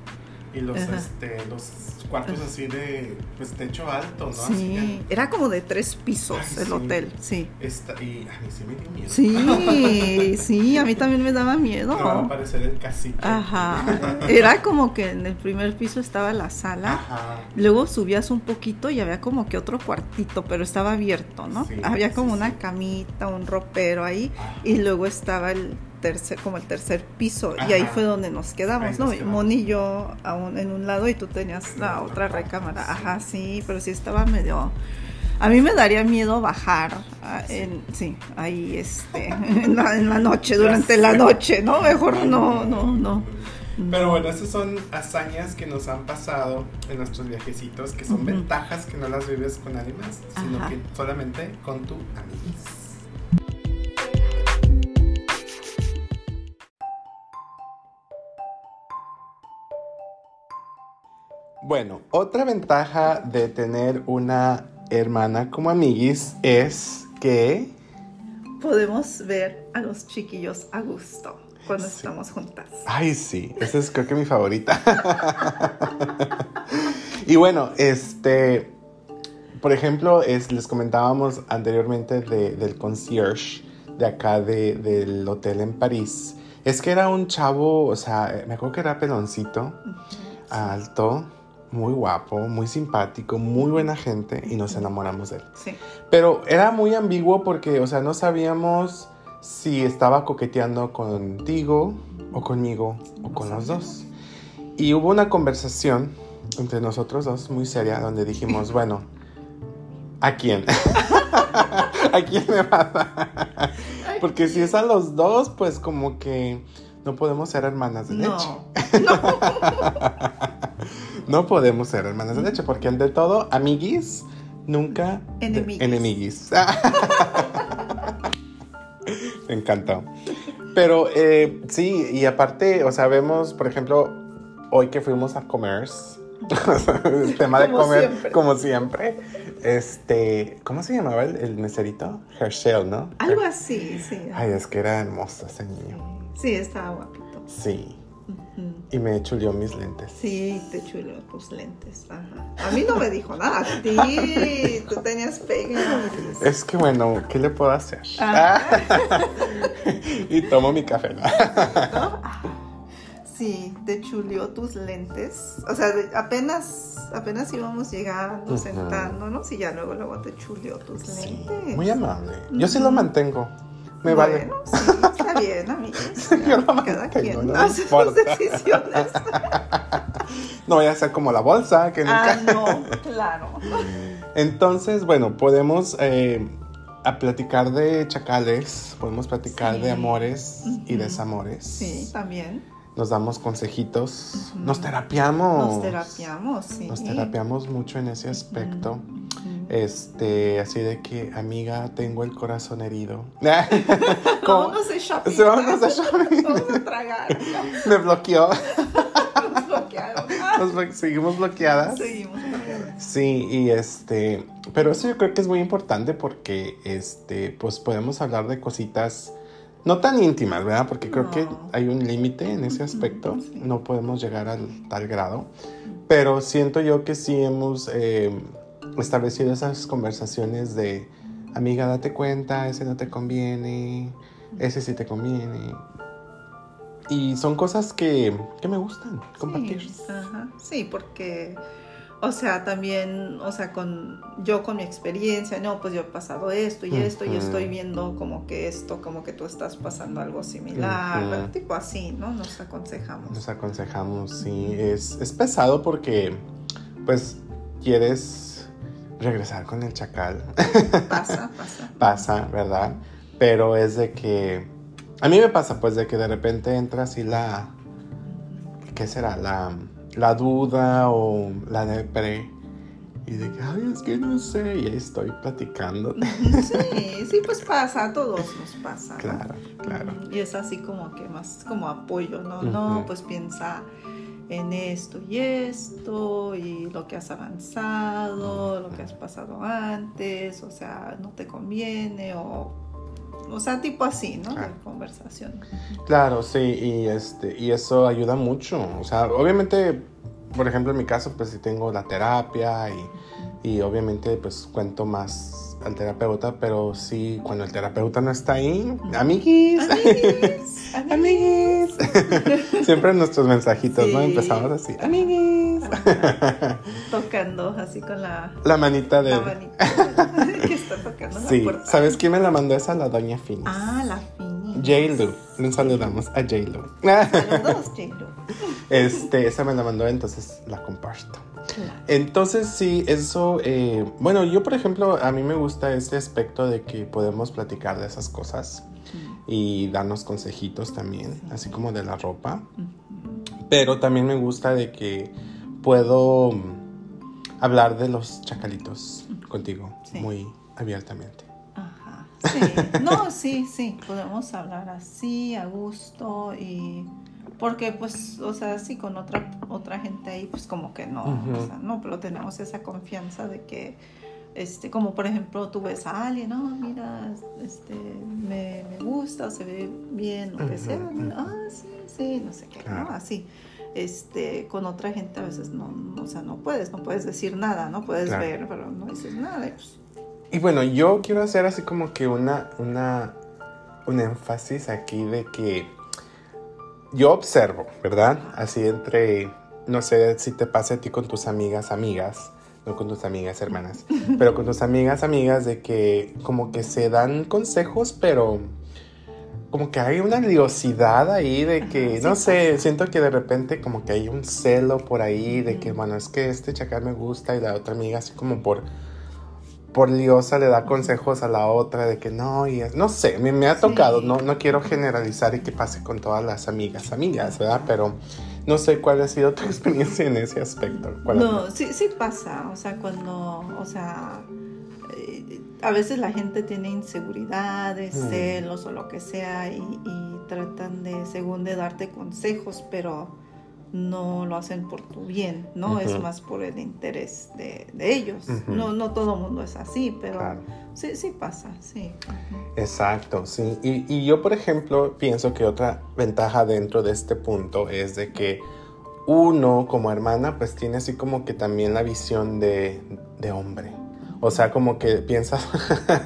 Y los, Ajá. este, los cuartos así de, pues, techo alto, ¿no? Así Sí, era como de tres pisos Ay, el sí. hotel, sí. y a mí sí me dio miedo. Sí, [laughs] sí, a mí también me daba miedo. No va a aparecer el cacique. Ajá. [laughs] Era como que en el primer piso estaba la sala. Ajá. Luego subías un poquito y había como que otro cuartito, pero estaba abierto, ¿no? Sí, había como sí, una camita, un ropero ahí Ajá. y luego estaba el tercer, como el tercer piso y ahí fue donde nos quedamos, Ahí ¿no? nos Y quedamos. Moni y yo a un- en un lado y tú tenías la La otra otra recámara. sí. Ajá, sí, pero sí estaba medio... A mí me daría miedo bajar, ah, en, sí, ahí este, [laughs] en la, en la noche, durante la noche, ¿no? Mejor no, no, no. Pero bueno, esas son hazañas que nos han pasado en nuestros viajecitos, que son ventajas que no las vives con más, sino Ajá. que solamente con tu amiguis. Bueno, otra ventaja de tener una hermana como amiguis es que Podemos ver a los chiquillos a gusto cuando Sí. estamos juntas. Ay, sí, esa es creo que mi favorita. [laughs] y bueno, este, por ejemplo, es, les comentábamos anteriormente de- del concierge de acá de- del hotel en París. Es que era un chavo, o sea, me acuerdo que era peloncito, alto, muy guapo, muy simpático, muy buena gente y nos enamoramos de él. Sí. Pero era muy ambiguo porque, o sea, no sabíamos si estaba coqueteando contigo o conmigo o con los dos. Y hubo una conversación entre nosotros dos muy seria donde dijimos, [laughs] bueno, ¿a quién? [laughs] ¿A quién me vas a...? Porque si es a los dos, pues como que no podemos ser hermanas de leche. No. [laughs] No podemos ser hermanas de leche porque ante todo, amiguis, nunca de- Enemiguis. enemiguis. [laughs] Me encantó. Pero eh, sí, y aparte, o sea, vemos, por ejemplo, hoy que fuimos a comer, [laughs] el tema de Como comer, siempre. como siempre, este, ¿cómo se llamaba el, el meserito? Herschel, ¿no? Algo así, sí. Ay, es que era hermoso ese niño. Sí, estaba guapito. Sí, Y me chuleó mis lentes. Sí, te chulo tus lentes. Ajá. A mí no me dijo nada. A ti, tú tenías pegue. Es que bueno, ¿qué le puedo hacer? Ah. [laughs] y tomo mi café. ¿no? Sí, te chuleó tus lentes. O sea, apenas, apenas íbamos llegando, sentándonos y ya luego, luego te chuleó tus Sí, lentes. muy amable. Yo sí lo mantengo. Me vale. Bueno, sí, está bien, amigos. [laughs] Yo lo Cada mantengo, quien no hace sus decisiones. [laughs] No voy a ser como la bolsa, que Ah, nunca. no, claro. [laughs] Entonces, bueno, podemos eh, a platicar de chacales, podemos platicar Sí. de amores y desamores. Sí, también. Nos damos consejitos, nos terapiamos. Nos terapiamos, sí. Nos terapiamos mucho en ese aspecto. Este, así de que, amiga, tengo el corazón herido. [laughs] ¿Cómo? Vámonos de shopping. Sí, vámonos de shopping. [laughs] Vamos a tragar. [laughs] Me bloqueó. Nos bloquearon. Nos blo- seguimos bloqueadas. Seguimos bloqueadas. Sí, y este, pero eso yo creo que es muy importante porque, este, pues podemos hablar de cositas no tan íntimas, ¿verdad? Porque creo que hay un límite en ese aspecto, sí. no podemos llegar al tal grado, pero siento yo que sí hemos eh, establecido esas conversaciones de, amiga, date cuenta, ese no te conviene, ese sí te conviene. Y son cosas que, que me gustan compartir. Sí, ajá. Sí, porque, o sea, también, o sea, con yo con mi experiencia, no, pues yo he pasado esto y esto y estoy viendo como que esto, como que tú estás pasando algo similar, tipo así, ¿no? Nos aconsejamos. Nos aconsejamos, sí. Es, es pesado porque, pues, quieres regresar con el chacal. Pasa, [laughs] pasa. pasa, ¿verdad? Pero es de que. A mí me pasa, pues, de que de repente entra así la. ¿Qué será? La, la duda o la depre. Y de que, ay, es que no sé. Y ahí estoy platicando. [laughs] Sí, sí, pues pasa, a todos nos pasa. ¿no? claro, claro. Y es así como que más como apoyo, ¿no? No, pues piensa en esto y esto y lo que has avanzado, lo que has pasado antes, o sea, no te conviene o o sea, tipo así, ¿no? De conversación. Claro, sí, y este, y eso ayuda mucho. O sea, obviamente por ejemplo, en mi caso, pues sí tengo la terapia y, y obviamente pues cuento más al terapeuta, pero sí, cuando el terapeuta no está ahí, amiguis, Amiguis, [laughs] amiguis. [laughs] Siempre nuestros mensajitos, ¿no? Empezamos así, amiguis. [laughs] Tocando así con la, La manita de... la manita que está tocando la Sí, puerta. ¿sabes quién me la mandó esa? La doña Finis. Ah, la Fini. J-Lu. Le saludamos a J-Lu. Saludos, J-Lo. [laughs] Este, esa me la mandó, entonces la comparto. Claro. Entonces sí, eso, eh, bueno, yo por ejemplo, a mí me gusta este aspecto de que podemos platicar de esas cosas y darnos consejitos también, así como de la ropa. Pero también me gusta de que puedo mm, hablar de los chacalitos contigo Sí. muy abiertamente. Ajá. Sí. No, sí, sí. Podemos hablar así, a gusto y. Porque, pues, o sea, sí, con otra, otra gente ahí, pues como que no, o sea, no, pero tenemos esa confianza de que, este, como por ejemplo, tú ves a alguien, no, mira, este, me, me gusta, se ve bien, lo que sea, ah, sí, sí, no sé qué, Claro. ¿no? Así. Este, con otra gente a veces no, no, o sea, no puedes, no puedes decir nada, no puedes Claro. ver, pero no dices nada, y pues, Y bueno, yo quiero hacer así como que una, una, un énfasis aquí de que yo observo, ¿verdad? Así entre, no sé si te pasa a ti con tus amigas, amigas, no con tus amigas, hermanas, pero con tus amigas, amigas, de que como que se dan consejos, pero como que hay una liosidad ahí de que, no sé, siento que de repente como que hay un celo por ahí de que, bueno, es que este chacal me gusta y la otra amiga así como por por liosa le da consejos a la otra de que no, y es- no sé, me, me ha Sí. tocado, no, no quiero generalizar y que pase con todas las amigas, amigas, ¿verdad? Pero no sé cuál ha sido tu [laughs] experiencia en ese aspecto. ¿Cuál ha No, sí, sí pasa, o sea, cuando, o sea, a veces la gente tiene inseguridades, Mm. celos o lo que sea y, y tratan de, según de darte consejos, pero no lo hacen por tu bien, ¿no? Es más por el interés de, de ellos. No, no todo el mundo es así, pero Claro. sí, sí pasa, sí. Exacto, sí. Y, y yo, por ejemplo, pienso que otra ventaja dentro de este punto es de que uno como hermana pues tiene así como que también la visión de, de hombre. O sea, como que piensas,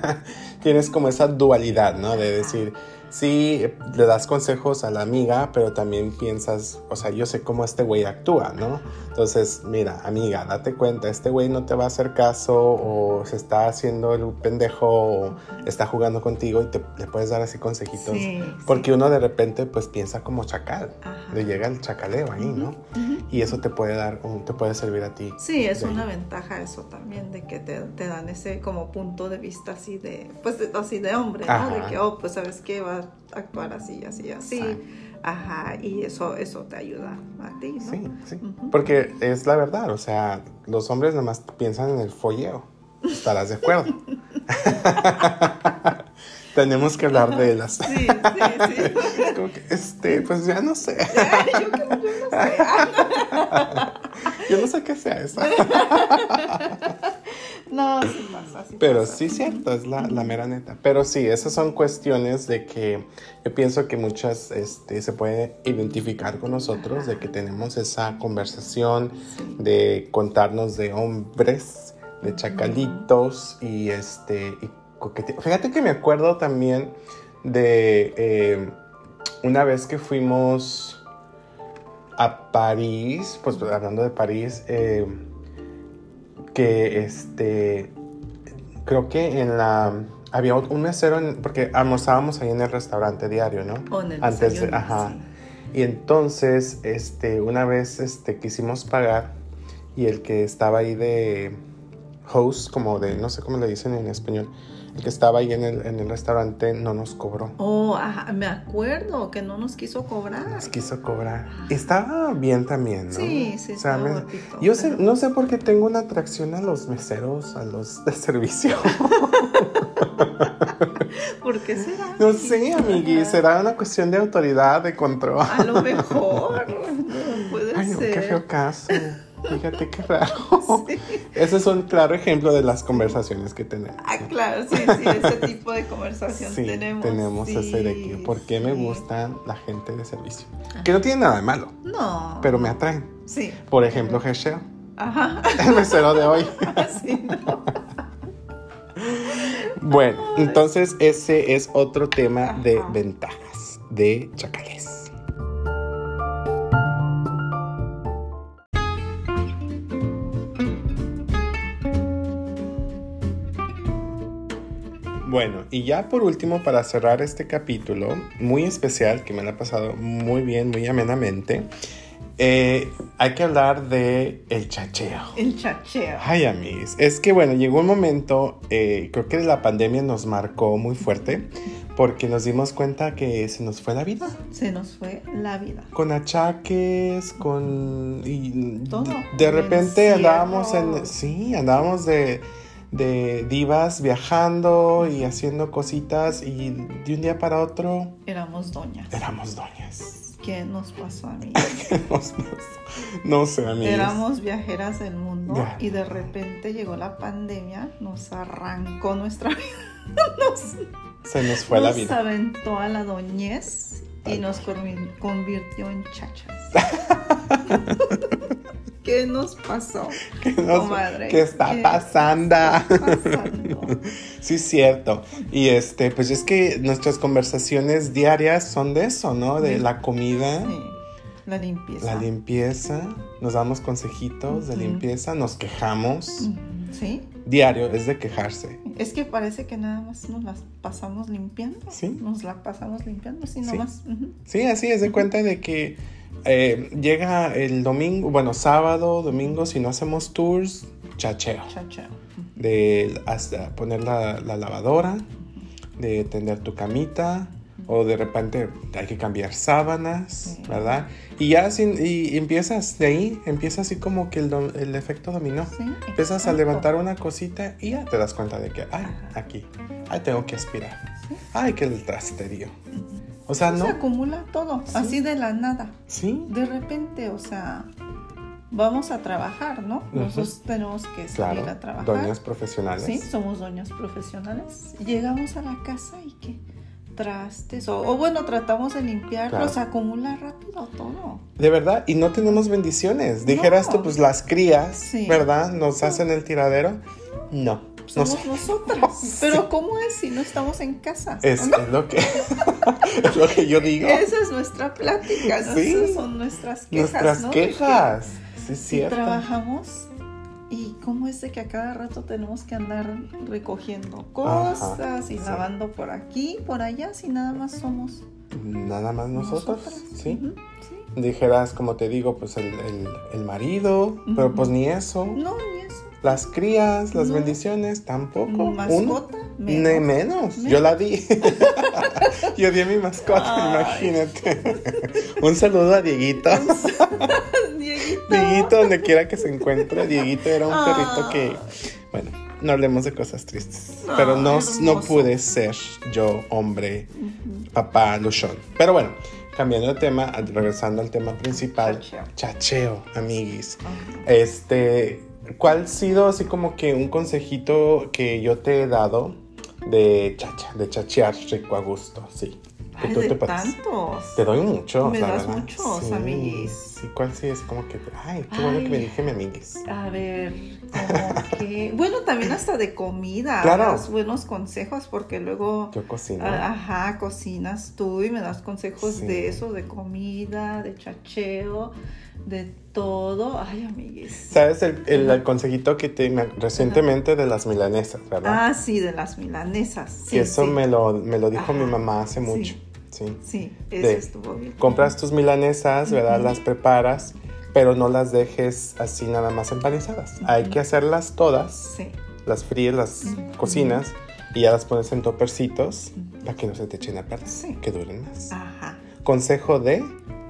[laughs] tienes como esa dualidad, ¿no? De decir, sí, le das consejos a la amiga, pero también piensas, o sea, yo sé cómo este güey actúa, ¿no? Entonces, mira, amiga, date cuenta, este güey no te va a hacer caso o se está haciendo el pendejo o está jugando contigo y te, le puedes dar así consejitos. Sí, Porque sí. uno de repente pues piensa como chacal, Ajá. le llega el chacaleo ahí, ¿no? Ujú. Y eso te puede dar, un- te puede servir a ti. Sí, es una ahí. ventaja eso también, de que te, te dan ese como punto de vista así de, pues de- así de hombre, ¿no? Ajá. De que, oh, pues sabes que va a actuar así, así, así. Exacto. Ajá, y eso, eso te ayuda a ti, ¿no? Sí, sí. Porque es la verdad, o sea, los hombres nomás piensan en el folleo. ¿Estarás de acuerdo? [laughs] Tenemos que hablar de las... Sí, sí, sí. Como que, este, pues ya no sé. Yo, yo no sé. [laughs] Yo no sé qué sea eso. [laughs] No, sí pasa, sí Pero pasa. sí, cierto, es la, la mera neta. Pero sí, esas son cuestiones de que yo pienso que muchas este, se pueden identificar con nosotros, de que tenemos esa conversación, de contarnos de hombres, de chacalitos y este. Y Fíjate que me acuerdo también de eh, una vez que fuimos a París, pues hablando de París, eh, que este creo que en la había un mesero en- porque almorzábamos ahí en el restaurante diario, ¿no? O en el Antes de, ajá. sí. Y entonces, este, una vez, este, quisimos pagar y el que estaba ahí de host, como de, no sé cómo le dicen en español, el que estaba ahí en el, en el restaurante no nos cobró. Oh, ajá, me acuerdo que no nos quiso cobrar. Nos quiso cobrar. Estaba bien también, ¿no? Sí, sí, O sea, me- yo sé, no sé por qué tengo una atracción a los meseros, a los de servicio. [laughs] ¿Por qué será? no sé, amigui, será una cuestión de autoridad, de control. A lo mejor. [laughs] No puede Ay, ser. qué feo caso. Fíjate qué raro. [laughs] Ese es un claro ejemplo de las conversaciones que tenemos. Ah, claro, sí, sí, ese tipo de conversación Sí, tenemos. tenemos sí, ese de que, ¿por qué me sí. gusta la gente de servicio? Que no tiene nada de malo, No. pero me atraen. Sí. Por ejemplo, Herschel, Ajá. [laughs] el mesero de hoy. [laughs] Sí, no. Bueno, entonces ese es otro tema de ventajas de chacales. Bueno, y ya por último, para cerrar este capítulo muy especial, que me lo ha pasado muy bien, muy amenamente, eh, hay que hablar de el chacheo. El chacheo. Ay, amigos. Es que bueno, llegó un momento, eh, creo que la pandemia nos marcó muy fuerte porque nos dimos cuenta que se nos fue la vida. Se nos fue la vida. Con achaques, con... Y Todo. De repente andábamos en... Sí, andábamos de, de divas viajando y haciendo cositas y de un día para otro Éramos doñas. éramos doñas. ¿Qué nos pasó a mí? [laughs] no, no- no sé, amigos. Éramos viajeras del mundo y de repente llegó la pandemia, nos arrancó nuestra [laughs] vida, nos, Se nos fue la nos vida. aventó a la doñez y nos convi- convirtió en chachas. [laughs] ¿Qué nos pasó? [laughs] ¿Qué, nos- Comadre, ¿Qué está ¿qué pasando? pasando? [laughs] Sí, cierto. Y este, pues es que nuestras conversaciones diarias son de eso, ¿no? De Sí. la comida, Sí, la limpieza. la limpieza, nos damos consejitos de limpieza, nos quejamos. Sí, Diario es de quejarse. es que parece que nada más nos las pasamos limpiando. Sí. Nos la pasamos limpiando, sí, Sí. nomás. Sí, así es de cuenta de que eh, llega el domingo, bueno, sábado, domingo, si no hacemos tours, chacheo. Chacheo. de hasta poner la, la lavadora, de tender tu camita, o de repente hay que cambiar sábanas. ¿verdad? Y ya sin, y empiezas de ahí, empieza así como que el, do- el efecto dominó. Sí, Empiezas a levantar una cosita y ya te das cuenta de que, ay, aquí, ay, tengo que aspirar, ay, que el trasterío. O sea, Se no, acumula todo, Sí. así de la nada. sí, De repente, o sea, vamos a trabajar, ¿no? Ujú. Nosotros tenemos que salir claro, a trabajar. doñas profesionales. Sí, somos doñas profesionales. Llegamos a la casa y que trastes, o, o bueno, tratamos de limpiar, Claro. pero se acumula rápido todo. De verdad, y no tenemos bendiciones. Dijeras No. tú, pues las crías, Sí. ¿verdad? Nos hacen el tiradero. No. Somos sé. nosotras. [laughs] Sí. Pero ¿cómo es si no estamos en casa? Es, ¿No? es lo que [laughs] es lo que yo digo. Esa es nuestra plática, ¿no? Sí. Esas son nuestras quejas, Nuestras ¿no? quejas. Sí, es Si cierto. trabajamos y cómo es de que a cada rato tenemos que andar recogiendo cosas y sí. lavando por aquí, por allá, si nada más somos Nada más nosotros. Sí. Sí. Dijeras, como te digo, pues el, el- el marido, pero pues ni eso. No, ni eso. Las crías, las No. bendiciones, tampoco. Mascota, menos. ne- menos. Yo la di. [laughs] Yo di a mi mascota, Ay. imagínate. [laughs] Un saludo a Dieguito. [laughs] Dieguito. Dieguito, donde quiera que se encuentre. Dieguito era un Ah. perrito que, bueno, no hablemos de cosas tristes. Pero no, no pude ser yo hombre, papá, luchón. Pero bueno, cambiando de tema, regresando al tema principal. Chacheo. Chacheo, amiguis. Este, ¿cuál ha sido así como que un consejito que yo te he dado de chacha, de chachear rico a gusto? Sí. Que Ay, tú de te tantos. Te doy muchos. Me la das verdad. muchos, sí, amiguis. Sí, ¿cuál sí es como que, ay, qué bueno que me dije mi amiguis. A ver, como que. Bueno, también hasta de comida. Claro. Das buenos consejos porque luego. Yo cocino. ah, Ajá, cocinas tú y me das consejos Sí. de eso, de comida, de chacheo, de todo. Ay, amiguis. ¿Sabes el, el- el consejito que te me- recientemente de las milanesas, verdad? Ah, sí, de las milanesas. Sí, que eso sí. me lo, me lo dijo Ajá, mi mamá hace sí. mucho. Sí. Sí, de- ese estuvo bien. Compras tus milanesas, ¿verdad? Las preparas, pero no las dejes así nada más empanizadas. Hay que hacerlas todas, Sí. las fríes, las cocinas y ya las pones en topercitos para que no se te echen a perder, Sí. que duren más. Ajá. Consejo de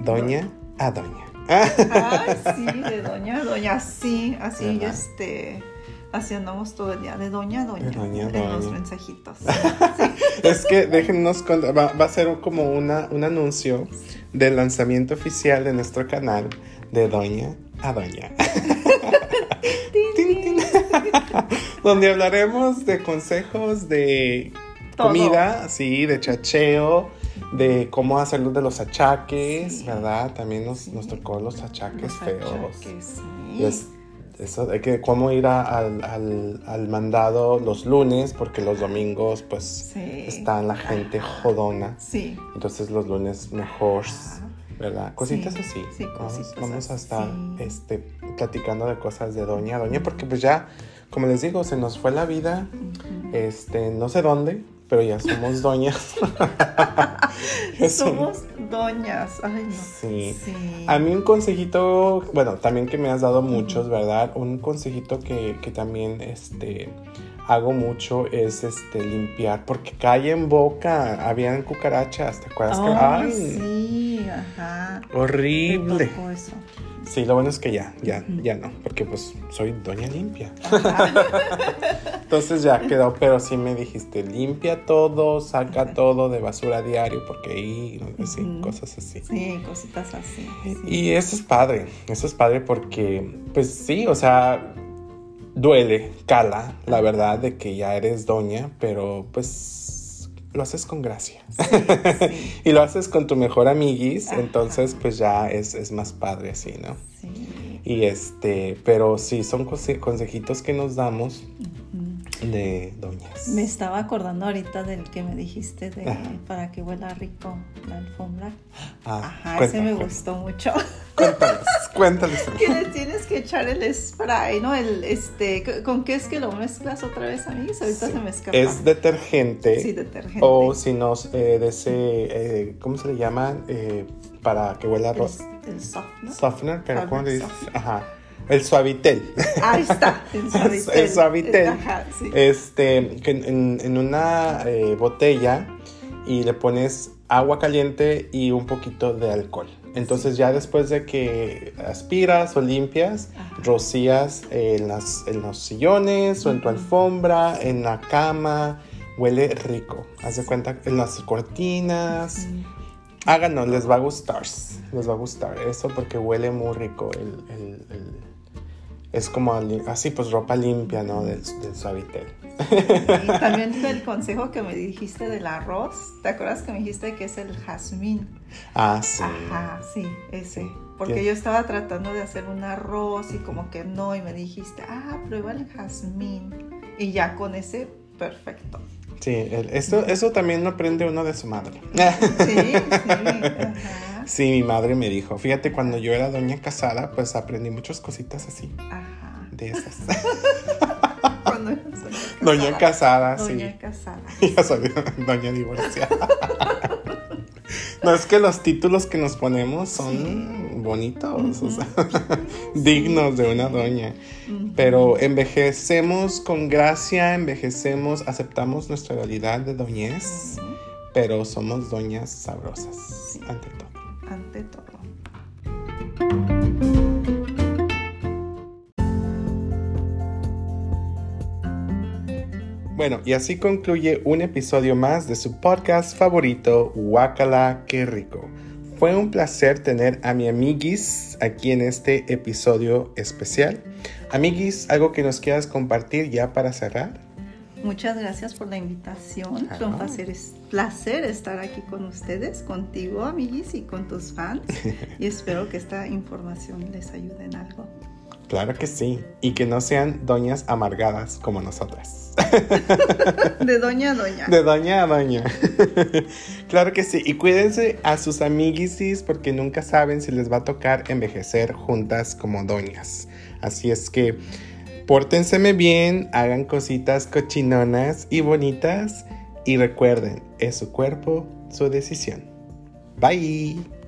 doña a doña. Ay, [laughs] sí, de doña a doña, sí, así, ¿Verdad? este, así andamos todo el día, de doña a doña, doña en los mensajitos. [laughs] Es que déjennos contar, va, va a ser como una, un anuncio del lanzamiento oficial de nuestro canal de Doña a Doña. [laughs] Tin, tin. Donde hablaremos de consejos de Todo. comida, sí, de chacheo, de cómo hacerlo de los achaques, ¿verdad? También nos, nos tocó los achaques Los feos. achaques, sí. Es- eso de que cómo ir a- al, al- al mandado los lunes, porque los domingos pues está la gente jodona. Sí. Entonces los lunes mejor, ¿verdad? Cositas Sí, así. sí, vamos, cositas vamos a así. estar este, platicando de cosas de doña a doña, porque pues ya, como les digo, se nos fue la vida, este, no sé dónde, pero ya somos doñas. [laughs] Ya Somos doñas. Ay, no. Sí. Sí. A mí un consejito, bueno, también que me has dado muchos, ¿verdad? Un consejito que, que también este, hago mucho es este, limpiar, porque cae en boca, habían cucarachas, ¿te acuerdas? que, ay, sí, ajá. Horrible. eso. Sí, lo bueno es que ya, ya, ya no, porque pues soy doña limpia. [laughs] Entonces ya quedó, pero sí me dijiste, limpia todo, saca todo de basura diario, porque ahí, sí, Ujú. cosas así. Sí, cositas así. sí. Y eso es padre, eso es padre porque, pues sí, o sea, duele, cala, la verdad, de que ya eres doña, pero pues lo haces con gracia. Sí, [laughs] Y lo haces con tu mejor amiguis, Ajá. entonces pues ya es, es más padre así, ¿no? sí. Y este, pero sí, son conse- consejitos que nos damos. De doñas. Me estaba acordando ahorita del que me dijiste de Ajá. para que huela rico la alfombra. Ah, Ajá, cuenta, ese me cuenta. gustó mucho. Cuéntanos, cuéntanos. [laughs] que le tienes que echar el spray, ¿no? El este, ¿con qué es que lo mezclas otra vez, amigos? Ahorita se me escapa. Es detergente. Sí, detergente. O si no, eh, de ese, eh, ¿cómo se le llama? Eh, para que huela el, rosa. el soft, ¿no? Softener, pero ¿cómo le dices? Ajá. El suavitel. Ahí está, [laughs] el suavitel. El suavitel. Ajá, sí. Este, que en, en una eh, botella y le pones agua caliente y un poquito de alcohol. Entonces ya después de que aspiras o limpias, Ajá. rocías en, las, en los sillones o en tu alfombra, en la cama. Huele rico. Haz de cuenta en las cortinas. Háganos, les va a gustar. Les va a gustar eso porque huele muy rico. El, el- el- es como así, pues ropa limpia, ¿no? Del, del suavitel. Y [laughs] también el consejo que me dijiste del arroz, ¿te acuerdas que me dijiste que es el jazmín? Ah, sí. Ajá, sí, ese. Porque ¿Qué? yo estaba tratando de hacer un arroz y como que no, y me dijiste, ah, prueba el jazmín. Y ya con ese, perfecto. Sí, el- esto, eso también lo aprende uno de su madre. Sí, sí, [laughs] ajá, Sí, mi madre me dijo. Fíjate, cuando yo era doña casada, pues aprendí muchas cositas así, ajá. de esas. [laughs] Cuando doña casada, Doña sí. casada. [laughs] Ya soy doña divorciada. No es que los títulos que nos ponemos son Sí. bonitos, o sea, Sí. [laughs] dignos de una doña. Pero envejecemos con gracia, envejecemos, aceptamos nuestra realidad de doñez, pero somos doñas sabrosas Sí. ante todo. Bueno, y así concluye un episodio más de su podcast favorito, Guacala, qué rico. Fue un placer tener a mi amiguis aquí en este episodio especial. Amiguis, ¿algo que nos quieras compartir ya para cerrar? Muchas gracias por la invitación. Fue un placer, placer estar aquí con ustedes, contigo, amiguis, y con tus fans. [laughs] y espero que esta información les ayude en algo. Claro que sí, y que no sean doñas amargadas como nosotras. [laughs] De doña a doña. De doña a doña. [laughs] claro que sí. Y cuídense a sus amiguisis porque nunca saben si les va a tocar envejecer juntas como doñas. Así es que pórtenseme bien, hagan cositas cochinonas y bonitas. Y recuerden, es su cuerpo, su decisión. Bye.